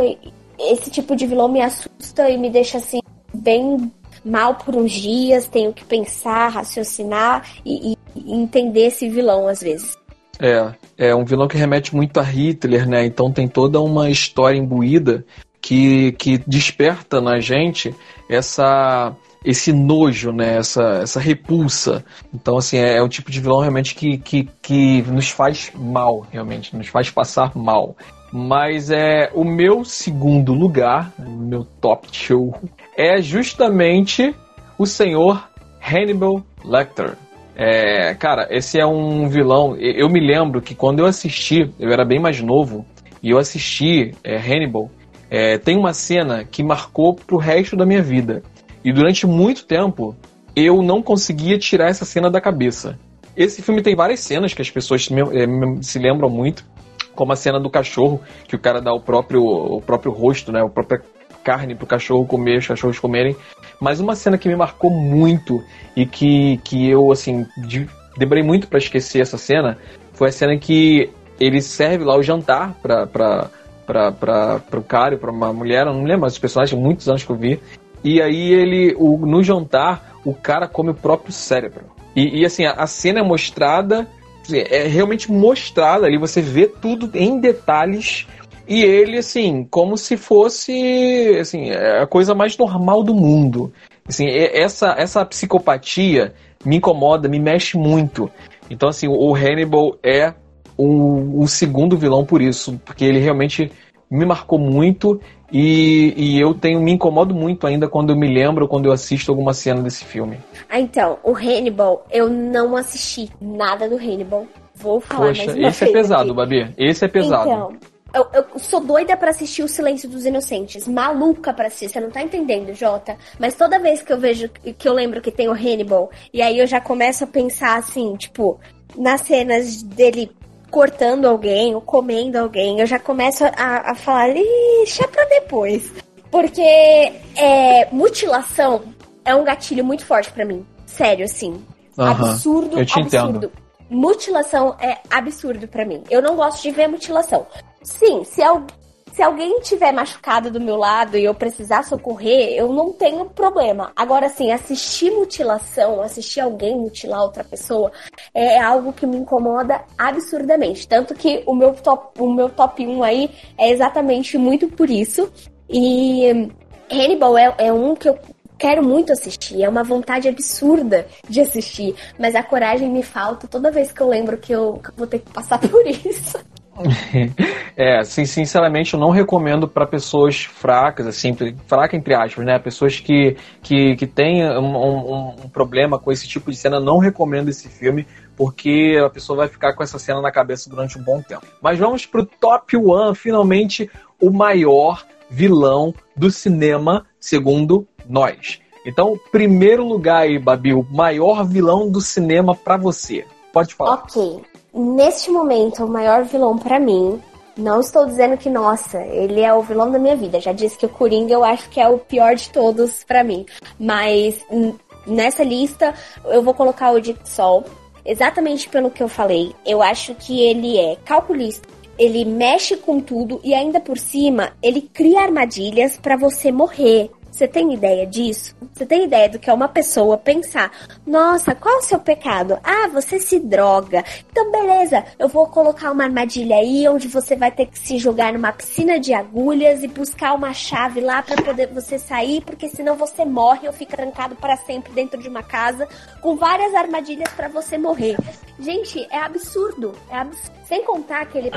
Esse tipo de vilão me assusta e me deixa assim bem mal por uns dias, tenho que pensar, raciocinar e, e entender esse vilão às vezes. É, é um vilão que remete muito a Hitler, né? Então tem toda uma história imbuída que, que desperta na gente essa esse nojo, né? Essa, essa repulsa. Então, assim, é, é tipo de vilão realmente que, que, que nos faz mal, realmente, nos faz passar mal. Mas é o meu segundo lugar, meu top show, é justamente o senhor Hannibal Lecter. É, cara, esse é um vilão. Eu me lembro que quando eu assisti, eu era bem mais novo, e eu assisti é, Hannibal, É, tem uma cena que marcou pro resto da minha vida. E durante muito tempo, eu não conseguia tirar essa cena da cabeça. Esse filme tem várias cenas que as pessoas se, é, se lembram muito, como a cena do cachorro, que o cara dá o próprio, o próprio rosto, né, a própria carne pro cachorro comer, os cachorros comerem. Mas uma cena que me marcou muito e que, que eu, assim, de, demorei muito para esquecer essa cena foi a cena que ele serve lá o jantar pra, pra, pra, pro cara e pra uma mulher, eu não lembro mais os personagens, muitos anos que eu vi. E aí ele, o, no jantar, o cara come o próprio cérebro. E, e assim, a, a, cena é mostrada, é realmente mostrada ali, você vê tudo em detalhes. E ele, assim, como se fosse assim, é a coisa mais normal do mundo. Assim, essa, essa psicopatia me incomoda, me mexe muito. Então, assim, o Hannibal é o, o segundo vilão por isso, porque ele realmente me marcou muito e, e, eu tenho me incomodo muito ainda quando eu me lembro, quando eu assisto alguma cena desse filme. Ah, então, o Hannibal, eu não assisti nada do Hannibal. Vou falar Poxa, mais uma esse é pesado, aqui. Babi. Esse é pesado. Então, eu, eu, sou doida para assistir O Silêncio dos Inocentes. Maluca para assistir. Você não tá entendendo, Jota. Mas toda vez que eu vejo, que eu lembro que tem o Hannibal, e aí eu já começo a pensar assim, tipo, nas cenas dele cortando alguém ou comendo alguém, eu já começo a, a falar, ixi, é pra depois. Porque é, mutilação é um gatilho muito forte para mim. Sério, assim. Uhum, absurdo, absurdo. Entendo. Mutilação é absurdo para mim. Eu não gosto de ver mutilação. Sim, se, se alguém tiver machucado do meu lado e eu precisar socorrer, eu não tenho problema. Agora, assim, assistir mutilação, assistir alguém mutilar outra pessoa, é algo que me incomoda absurdamente. Tanto que o meu top, o meu top 1 aí é exatamente muito por isso. E Hannibal é, é um que eu quero muito assistir, é uma vontade absurda de assistir, mas a coragem me falta toda vez que eu lembro que eu vou ter que passar por isso. É, assim, sinceramente, eu não recomendo para pessoas fracas, assim, fraca entre aspas, né? Pessoas que, que, que têm um, um, um, problema com esse tipo de cena, não recomendo esse filme, porque a pessoa vai ficar com essa cena na cabeça durante um bom tempo. Mas vamos pro top one, finalmente, o maior vilão do cinema, segundo nós. Então, primeiro lugar aí, Babi, o maior vilão do cinema para você. Pode falar. Ok neste momento, o maior vilão para mim. Não estou dizendo que, nossa, ele é o vilão da minha vida. Já disse que o Coringa eu acho que é o pior de todos para mim. Mas nessa lista eu vou colocar o Dick Sol. Exatamente pelo que eu falei. Eu acho que ele é calculista. Ele mexe com tudo e ainda por cima ele cria armadilhas para você morrer. Você tem ideia disso? Você tem ideia do que é uma pessoa pensar: nossa, qual é o seu pecado? Ah, você se droga. Então, beleza, eu vou colocar uma armadilha aí onde você vai ter que se jogar numa piscina de agulhas e buscar uma chave lá para poder você sair, porque senão você morre ou fica trancado para sempre dentro de uma casa com várias armadilhas para você morrer. Gente, é absurdo. É absurdo. Sem contar aquele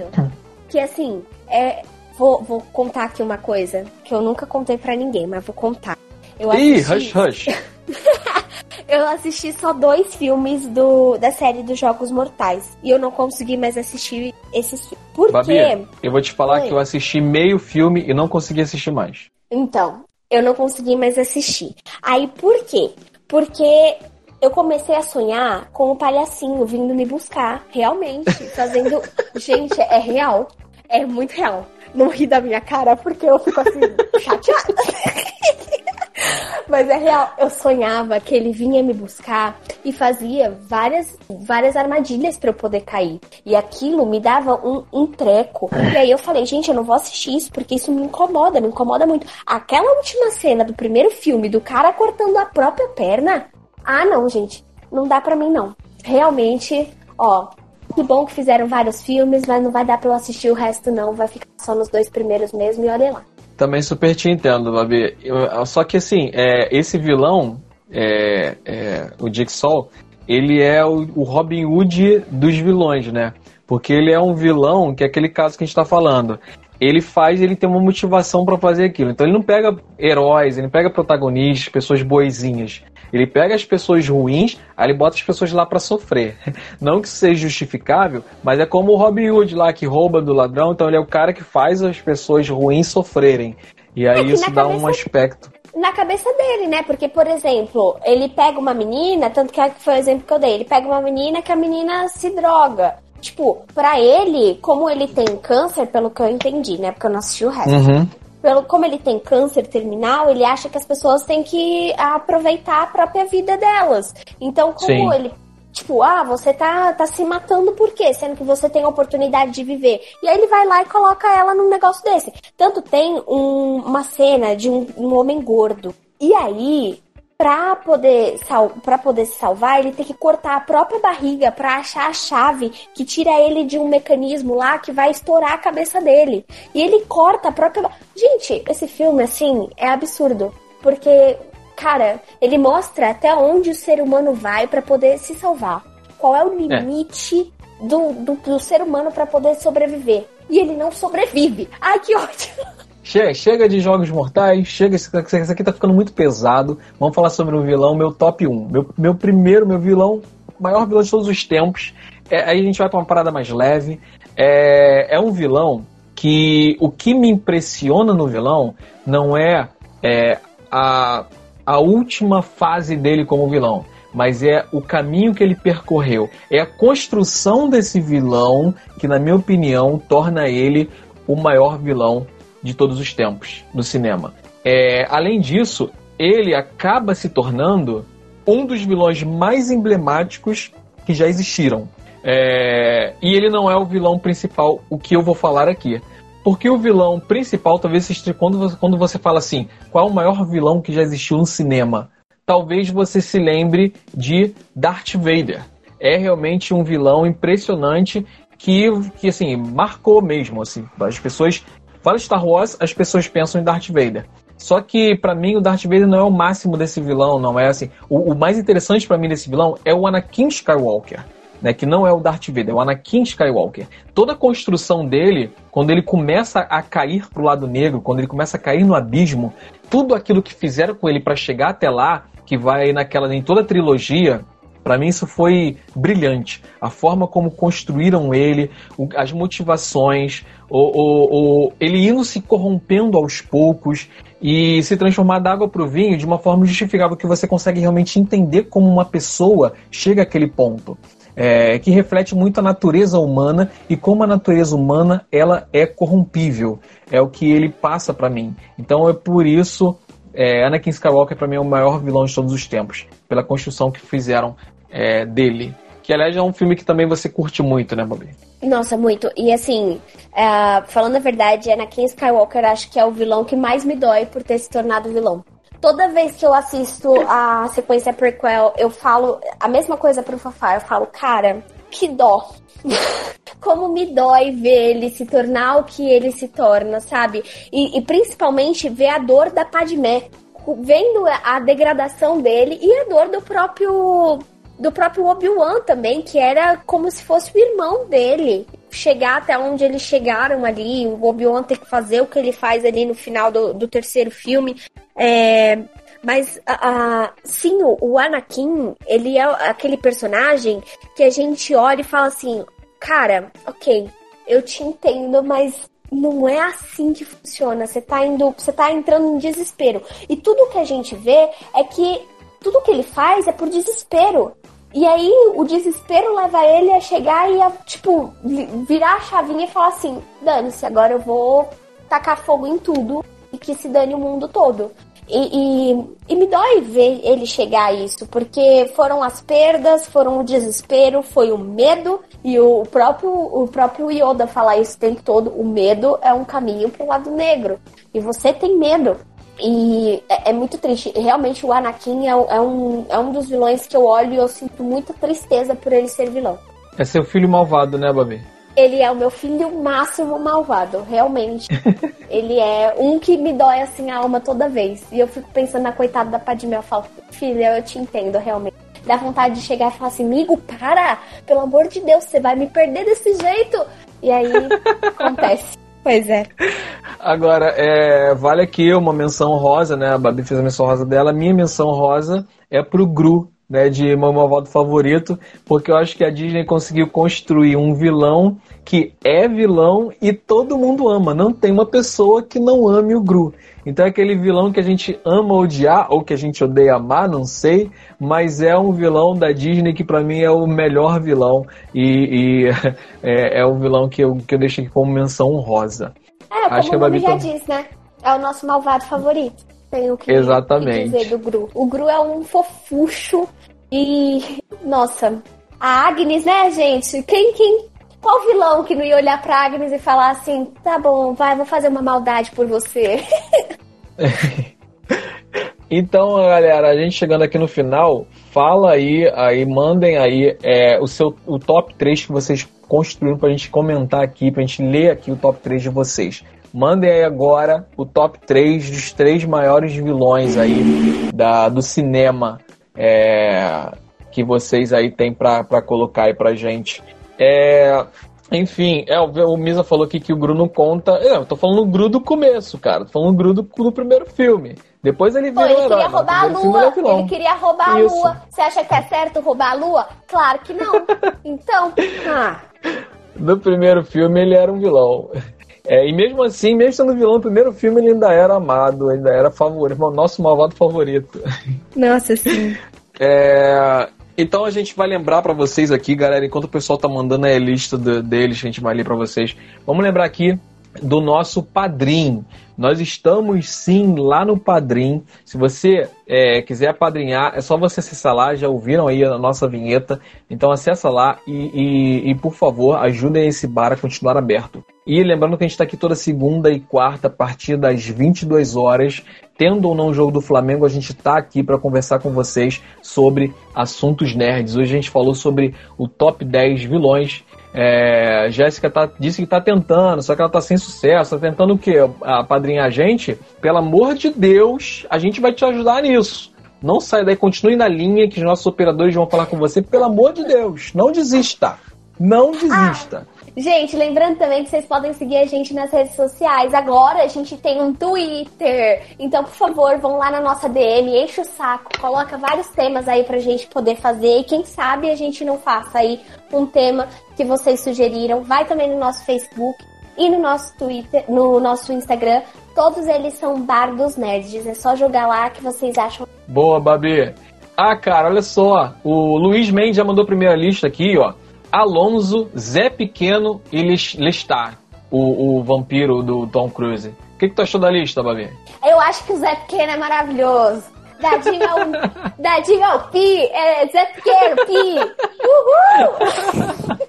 que assim, é, Vou, vou contar aqui uma coisa que eu nunca contei para ninguém, mas vou contar. Eu Ih, assisti... hush, hush. eu assisti só dois filmes do, da série dos Jogos Mortais. E eu não consegui mais assistir esses filmes. Por Babi, quê? Eu vou te falar Oi. que eu assisti meio filme e não consegui assistir mais. Então, eu não consegui mais assistir. Aí por quê? Porque eu comecei a sonhar com o palhacinho vindo me buscar, realmente, fazendo. Gente, é real. É muito real não ri da minha cara porque eu fico assim, chateada. Mas é real, eu sonhava que ele vinha me buscar e fazia várias, várias armadilhas para eu poder cair. E aquilo me dava um, um treco. E aí eu falei, gente, eu não vou assistir isso porque isso me incomoda, me incomoda muito. Aquela última cena do primeiro filme, do cara cortando a própria perna. Ah, não, gente, não dá pra mim não. Realmente, ó, que bom que fizeram vários filmes, mas não vai dar pra eu assistir o resto, não. Vai ficar só nos dois primeiros mesmo e olha lá. Também super te entendo, Babi. Eu, só que assim, é, esse vilão, é, é, o Jigsaw, ele é o, o, Robin Hood dos vilões, né? Porque ele é um vilão, que é aquele caso que a gente tá falando. Ele faz, ele tem uma motivação para fazer aquilo. Então ele não pega heróis, ele não pega protagonistas, pessoas boizinhas. Ele pega as pessoas ruins, aí ele bota as pessoas lá para sofrer. Não que seja justificável, mas é como o Robin Hood lá que rouba do ladrão, então ele é o cara que faz as pessoas ruins sofrerem. E aí é isso dá cabeça... um aspecto na cabeça dele, né? Porque, por exemplo, ele pega uma menina, tanto que foi o exemplo que eu dei, ele pega uma menina que a menina se droga. Tipo, pra ele, como ele tem câncer, pelo que eu entendi, né? Porque eu não assisti o resto. Uhum. Pelo, como ele tem câncer terminal, ele acha que as pessoas têm que aproveitar a própria vida delas. Então, como Sim. ele Tipo, ah, você tá, tá se matando por quê? Sendo que você tem a oportunidade de viver. E aí ele vai lá e coloca ela num negócio desse. Tanto tem um, uma cena de um, um homem gordo. E aí, pra poder, sal, poder se salvar, ele tem que cortar a própria barriga pra achar a chave que tira ele de um mecanismo lá que vai estourar a cabeça dele. E ele corta a própria. Gente, esse filme, assim, é absurdo. Porque, cara, ele mostra até onde o ser humano vai para poder se salvar. Qual é o é. limite é. do, do, do ser humano para poder sobreviver. E ele não sobrevive. Ai, que ótimo! Chega, de jogos mortais, chega, isso aqui tá ficando muito pesado. Vamos falar sobre o vilão, meu top 1. Meu, meu primeiro, meu vilão, maior vilão de todos os tempos. É, aí a gente vai pra uma parada mais leve. É, é um vilão que o que me impressiona no vilão não é, é a, a última fase dele como vilão mas é o caminho que ele percorreu. É a construção desse vilão que, na minha opinião, torna ele o maior vilão de todos os tempos no cinema. É, além disso, ele acaba se tornando um dos vilões mais emblemáticos que já existiram. É, e ele não é o vilão principal, o que eu vou falar aqui. Porque o vilão principal, talvez quando você, quando você fala assim, qual é o maior vilão que já existiu no cinema? Talvez você se lembre de Darth Vader. É realmente um vilão impressionante que, que assim, marcou mesmo. Assim, as pessoas Fala Star Wars, as pessoas pensam em Darth Vader. Só que para mim o Darth Vader não é o máximo desse vilão, não é assim. O, o mais interessante para mim desse vilão é o Anakin Skywalker. Né, que não é o Darth Vader, é o Anakin Skywalker. Toda a construção dele, quando ele começa a cair pro lado negro, quando ele começa a cair no abismo, tudo aquilo que fizeram com ele para chegar até lá, que vai naquela em toda a trilogia, para mim isso foi brilhante. A forma como construíram ele, as motivações, o, o, o, ele indo se corrompendo aos poucos e se transformar da água para o vinho de uma forma justificável que você consegue realmente entender como uma pessoa chega àquele ponto. É, que reflete muito a natureza humana e como a natureza humana ela é corrompível. É o que ele passa para mim. Então é por isso é, Anakin Skywalker para mim é o maior vilão de todos os tempos, pela construção que fizeram é, dele. Que aliás é um filme que também você curte muito, né, Bobby? Nossa, muito. E assim, é, falando a verdade, Anakin Skywalker acho que é o vilão que mais me dói por ter se tornado vilão. Toda vez que eu assisto a sequência prequel, eu falo a mesma coisa pro Fafá. Eu falo, cara, que dó. Como me dói ver ele se tornar o que ele se torna, sabe? E, e principalmente ver a dor da Padmé. Vendo a degradação dele e a dor do próprio do próprio Obi-Wan também, que era como se fosse o irmão dele. Chegar até onde eles chegaram ali, o Obi-Wan ter que fazer o que ele faz ali no final do, do terceiro filme. É, mas, uh, sim, o Anakin, ele é aquele personagem que a gente olha e fala assim: cara, ok, eu te entendo, mas não é assim que funciona. Você tá indo, você tá entrando em desespero. E tudo que a gente vê é que tudo que ele faz é por desespero. E aí o desespero leva ele a chegar e a, tipo, virar a chavinha e falar assim: dane-se, agora eu vou tacar fogo em tudo e que se dane o mundo todo. E, e, e, me dói ver ele chegar a isso, porque foram as perdas, foram o desespero, foi o medo, e o próprio, o próprio Yoda fala isso o tempo todo: o medo é um caminho para o lado negro. E você tem medo. E é, é, muito triste. Realmente o Anakin é, é, um, é um dos vilões que eu olho e eu sinto muita tristeza por ele ser vilão. É seu filho malvado, né, Babi? Ele é o meu filho máximo malvado, realmente. ele é um que me dói assim a alma toda vez. E eu fico pensando na coitada da Padmé, eu falo, filha, eu te entendo realmente. Dá vontade de chegar e falar assim, amigo, para! Pelo amor de Deus, você vai me perder desse jeito! E aí acontece. Pois é. Agora, é, vale aqui uma menção rosa, né? A Babi fez a menção rosa dela. Minha menção rosa é pro Gru, né? De meu malvado favorito, porque eu acho que a Disney conseguiu construir um vilão que é vilão e todo mundo ama. Não tem uma pessoa que não ame o Gru. Então é aquele vilão que a gente ama odiar, ou que a gente odeia amar, não sei, mas é um vilão da Disney que para mim é o melhor vilão e, e é, é, o vilão que eu, que eu deixo aqui como menção honrosa. É, como Acho o nome já diz, né? É o nosso malvado favorito. Tenho que, Exatamente. que dizer do Gru. O Gru é um fofucho e... Nossa, a Agnes, né, gente? Quem, quem, qual vilão que não ia olhar pra Agnes e falar assim, tá bom, vai, vou fazer uma maldade por você? então, galera, a gente chegando aqui no final, fala aí, aí mandem aí é, o seu o top 3 que vocês construíram pra gente comentar aqui, pra gente ler aqui o top 3 de vocês. Mandem aí agora o top 3 dos três maiores vilões aí da, do cinema é, que vocês aí têm pra, pra colocar aí pra gente. É, enfim, é, o Misa falou aqui que o Gru não conta. É, eu tô falando o Gru do começo, cara. Tô falando o Gru do, do primeiro filme. Depois ele virou Pô, ele queria herói, roubar a lua. Ele, ele, queria roubar Isso. a lua. Você acha que é certo roubar a lua? Claro que não. Então. Ah. No primeiro filme ele era um vilão. É, e mesmo assim, mesmo sendo vilão no primeiro filme, ele ainda era amado, ainda era favorito, nosso malvado favorito. Nossa, sim. É, então a gente vai lembrar para vocês aqui, galera, enquanto o pessoal tá mandando a lista de, deles, a gente vai ler para vocês. Vamos lembrar aqui do nosso Padrim. Nós estamos sim lá no Padrim. Se você é, quiser apadrinhar, é só você acessar lá. Já ouviram aí a nossa vinheta? Então acessa lá e, e, e por favor ajudem esse bar a continuar aberto. E lembrando que a gente está aqui toda segunda e quarta a partir das 22 horas. Tendo ou não o jogo do Flamengo, a gente está aqui para conversar com vocês sobre assuntos nerds. Hoje a gente falou sobre o top 10 vilões é, Jéssica tá, disse que está tentando, só que ela está sem sucesso. Está tentando o quê? Apadrinhar a gente? Pelo amor de Deus, a gente vai te ajudar nisso. Não sai daí, continue na linha que os nossos operadores vão falar com você. Pelo amor de Deus, não desista. Não desista. Ah. Gente, lembrando também que vocês podem seguir a gente nas redes sociais. Agora a gente tem um Twitter. Então, por favor, vão lá na nossa DM, enche o saco, coloca vários temas aí pra gente poder fazer. E quem sabe a gente não faça aí um tema que vocês sugeriram. Vai também no nosso Facebook e no nosso Twitter, no nosso Instagram. Todos eles são Bar dos Nerds. É só jogar lá que vocês acham. Boa, Babi. Ah, cara, olha só. O Luiz Mendes já mandou a primeira lista aqui, ó. Alonso, Zé Pequeno e Lestar, o, o vampiro do Tom Cruise. O que, que tu achou da lista, Babi? Eu acho que o Zé Pequeno é maravilhoso. Dadinho ao, dadinho ao pi, é Zé Pequeno, pi. Uhul!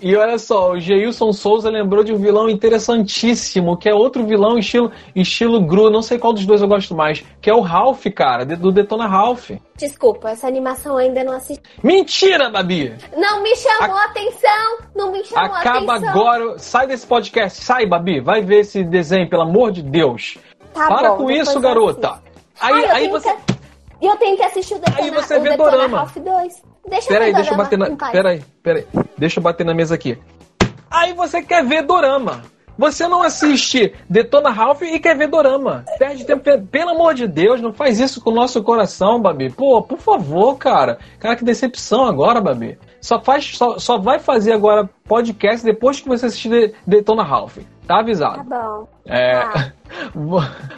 E olha só, o Geilson Souza lembrou de um vilão interessantíssimo, que é outro vilão estilo, estilo Gru, não sei qual dos dois eu gosto mais, que é o Ralph, cara, do Detona Ralph. Desculpa, essa animação ainda não assisti. Mentira, Babi! Não me chamou a... atenção! Não me chamou Acaba atenção! agora, sai desse podcast, sai, Babi, vai ver esse desenho, pelo amor de Deus. Tá Para bom, com isso, garota! Aí, Ai, aí você. Que... Eu tenho que assistir o Detona, aí você vê Dorama. Ralph 2. Deixa peraí, eu deixa eu bater na. Peraí, peraí. Deixa eu bater na mesa aqui. Aí você quer ver Dorama. Você não assiste Detona Ralph e quer ver Dorama. Perde tempo. Pelo amor de Deus, não faz isso com o nosso coração, Babi. Pô, por favor, cara. Cara, que decepção agora, Babi. Só, faz, só, só vai fazer agora podcast depois que você assistir Detona Ralph. Tá avisado. Tá bom. É. Ah.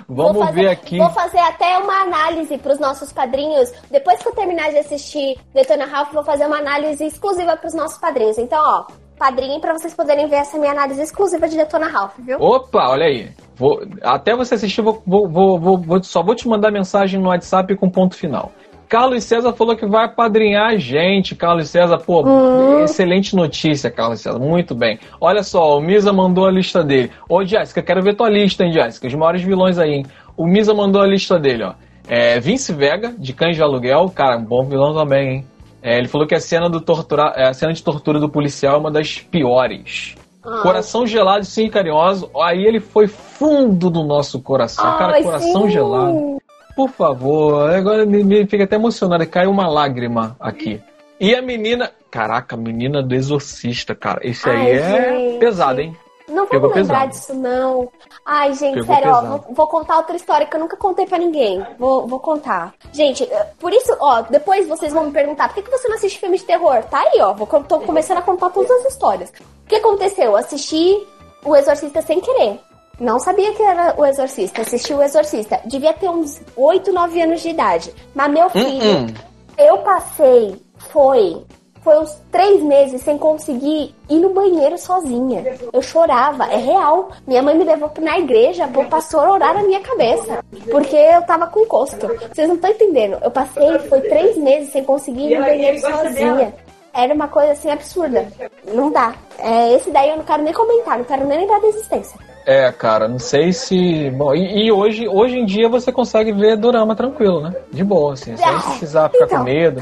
Vamos fazer, ver aqui. Vou fazer até uma análise para os nossos padrinhos. Depois que eu terminar de assistir Detona Ralph, vou fazer uma análise exclusiva para os nossos padrinhos. Então, ó, padrinho para vocês poderem ver essa minha análise exclusiva de Detona Ralph, viu? Opa, olha aí. Vou, até você assistir, vou, vou, vou, só vou te mandar mensagem no WhatsApp com ponto final. Carlos César falou que vai apadrinhar a gente. Carlos César, pô, hum. excelente notícia, Carlos César. Muito bem. Olha só, o Misa mandou a lista dele. Ô, Jéssica, quero ver tua lista, hein, Jéssica? Os maiores vilões aí, hein? O Misa mandou a lista dele, ó. É, Vince Vega, de Cães de Aluguel. Cara, um bom vilão também, hein? É, ele falou que a cena, do tortura, é, a cena de tortura do policial é uma das piores. Ah. Coração gelado e sim carinhoso. Aí ele foi fundo do nosso coração. Ah, cara, coração sim. gelado. Por favor, agora me, me fica até emocionado, caiu uma lágrima aqui. E a menina. Caraca, menina do exorcista, cara. Esse aí é gente. pesado, hein? Não vamos lembrar pesado. disso, não. Ai, gente, Pegou sério, ó, vou, vou contar outra história que eu nunca contei pra ninguém. Vou, vou contar. Gente, eh, por isso, ó, depois vocês vão me perguntar por que, que você não assiste filme de terror? Tá aí, ó. Vou, tô começando a contar todas as histórias. O que aconteceu? Eu assisti O Exorcista sem querer. Não sabia que era o Exorcista. Assisti o Exorcista. Devia ter uns 8, 9 anos de idade. Mas meu filho, Hum, hum. eu passei, foi, foi uns três meses sem conseguir ir no banheiro sozinha. Eu chorava, é real. Minha mãe me levou na igreja pro pastor orar na minha cabeça, porque eu tava com encosto. Vocês não estão entendendo. Eu passei, foi três meses sem conseguir ir no banheiro sozinha. Era uma coisa assim absurda. Não dá. É, esse daí eu não quero nem comentar, não quero nem lembrar da existência. É, cara, não sei se. Bom, e, e hoje, hoje em dia você consegue ver dorama tranquilo, né? De boa, assim, sem Ah, precisar ficar então. com medo.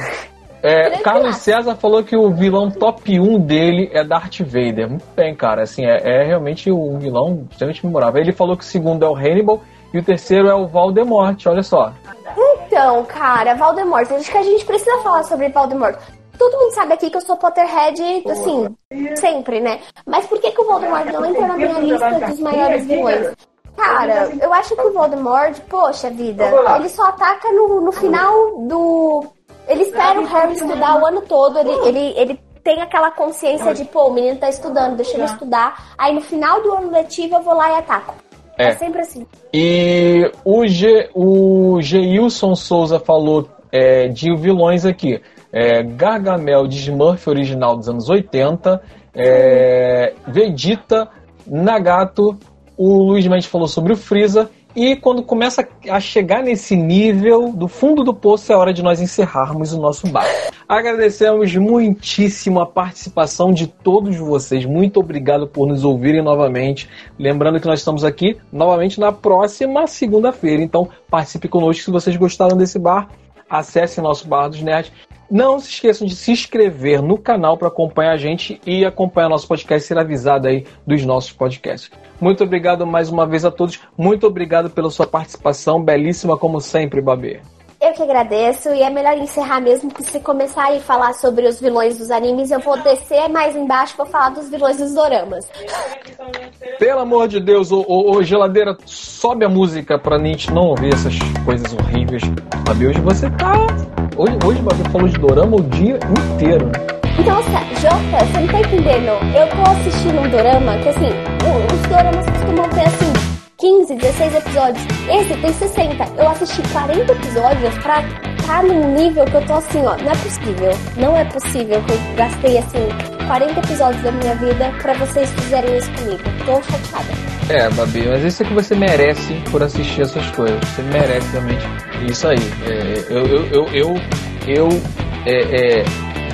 É. Carlos César falou que o vilão top 1 dele é Darth Vader. Muito bem, cara. Assim, é, é realmente um vilão extremamente memorável. Ele falou que o segundo é o Hannibal e o terceiro é o Voldemort. Olha só. Então, cara, Voldemort, acho que a gente precisa falar sobre Voldemort. Todo mundo sabe aqui que eu sou Potterhead, assim, sempre, né? Mas por que, que o Voldemort não entra na minha lista dos maiores vilões? Cara, eu acho que o Voldemort, poxa vida, ele só ataca no, no final do. Ele espera o Harry estudar o ano todo, ele, ele, ele tem aquela consciência de, pô, o menino tá estudando, deixa ele estudar. Aí no final do ano letivo eu vou lá e ataco. É, É. sempre assim. E o, G, o Geilson Souza falou é, de vilões aqui. É, Gargamel de Smurf original dos anos 80, é, Vegeta, Nagato, o Luiz Mendes falou sobre o Freeza. E quando começa a chegar nesse nível do fundo do poço, é hora de nós encerrarmos o nosso bar. Agradecemos muitíssimo a participação de todos vocês. Muito obrigado por nos ouvirem novamente. Lembrando que nós estamos aqui novamente na próxima segunda-feira. Então participe conosco se vocês gostaram desse bar. Acesse nosso Bar dos Nerds. Não se esqueçam de se inscrever no canal para acompanhar a gente e acompanhar nosso podcast, ser avisado aí dos nossos podcasts. Muito obrigado mais uma vez a todos. Muito obrigado pela sua participação, belíssima como sempre, Babê. Eu que agradeço, e é melhor encerrar mesmo, que se começar a falar sobre os vilões dos animes, eu vou descer mais embaixo e vou falar dos vilões dos doramas. Pelo amor de Deus, ô, ô, ô, geladeira, sobe a música pra gente não ouvir essas coisas horríveis. Babi, hoje você tá. Hoje, hoje Babi falou de dorama o dia inteiro. Nossa, Jota, você não tá entendendo? Eu tô assistindo um dorama que, assim, os doramas costumam ter, assim, 15, 16 episódios. Esse tem 60. Eu assisti 40 episódios pra tá num nível que eu tô assim, ó, não é possível. Não é possível que eu gastei, assim, 40 episódios da minha vida pra vocês fizerem isso comigo. Tô chateada. É, Babi, mas isso é que você merece por assistir essas coisas. Você merece realmente isso aí. É, eu, eu, eu, eu, eu, é, é,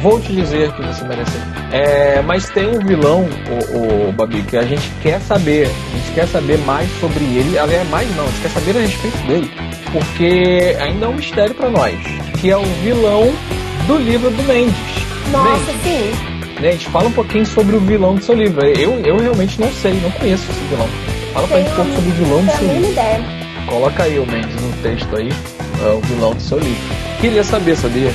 vou te dizer que você merece. É, mas tem um vilão, o, o Babi, que a gente quer saber. A gente quer saber mais sobre ele. Aliás, mais não, a gente quer saber a respeito dele. Porque ainda é um mistério pra nós. Que é o vilão do livro do Mendes. Nossa, Mendes, sim. gente, fala um pouquinho sobre o vilão do seu livro. Eu, eu realmente não sei, não conheço esse vilão. Fala pra gente um pouco sobre o vilão do seu livro. ideia. Coloca aí o Mendes no texto aí, é, o vilão do seu livro. Queria saber, sabia?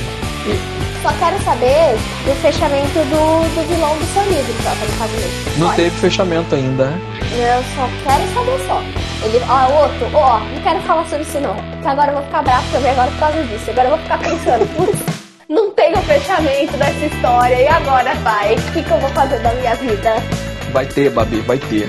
Só quero saber do fechamento do, do vilão do seu livro, Jota, no caso mesmo. Não teve fechamento ainda, né? Eu só quero saber só. Ele, ó, outro, ó, não quero falar sobre isso não. Porque agora eu vou ficar bravo também agora por causa disso. Agora eu vou ficar pensando, putz, não tem o fechamento dessa história. E agora, pai? O que, que eu vou fazer da minha vida? Vai ter, Babi, vai ter.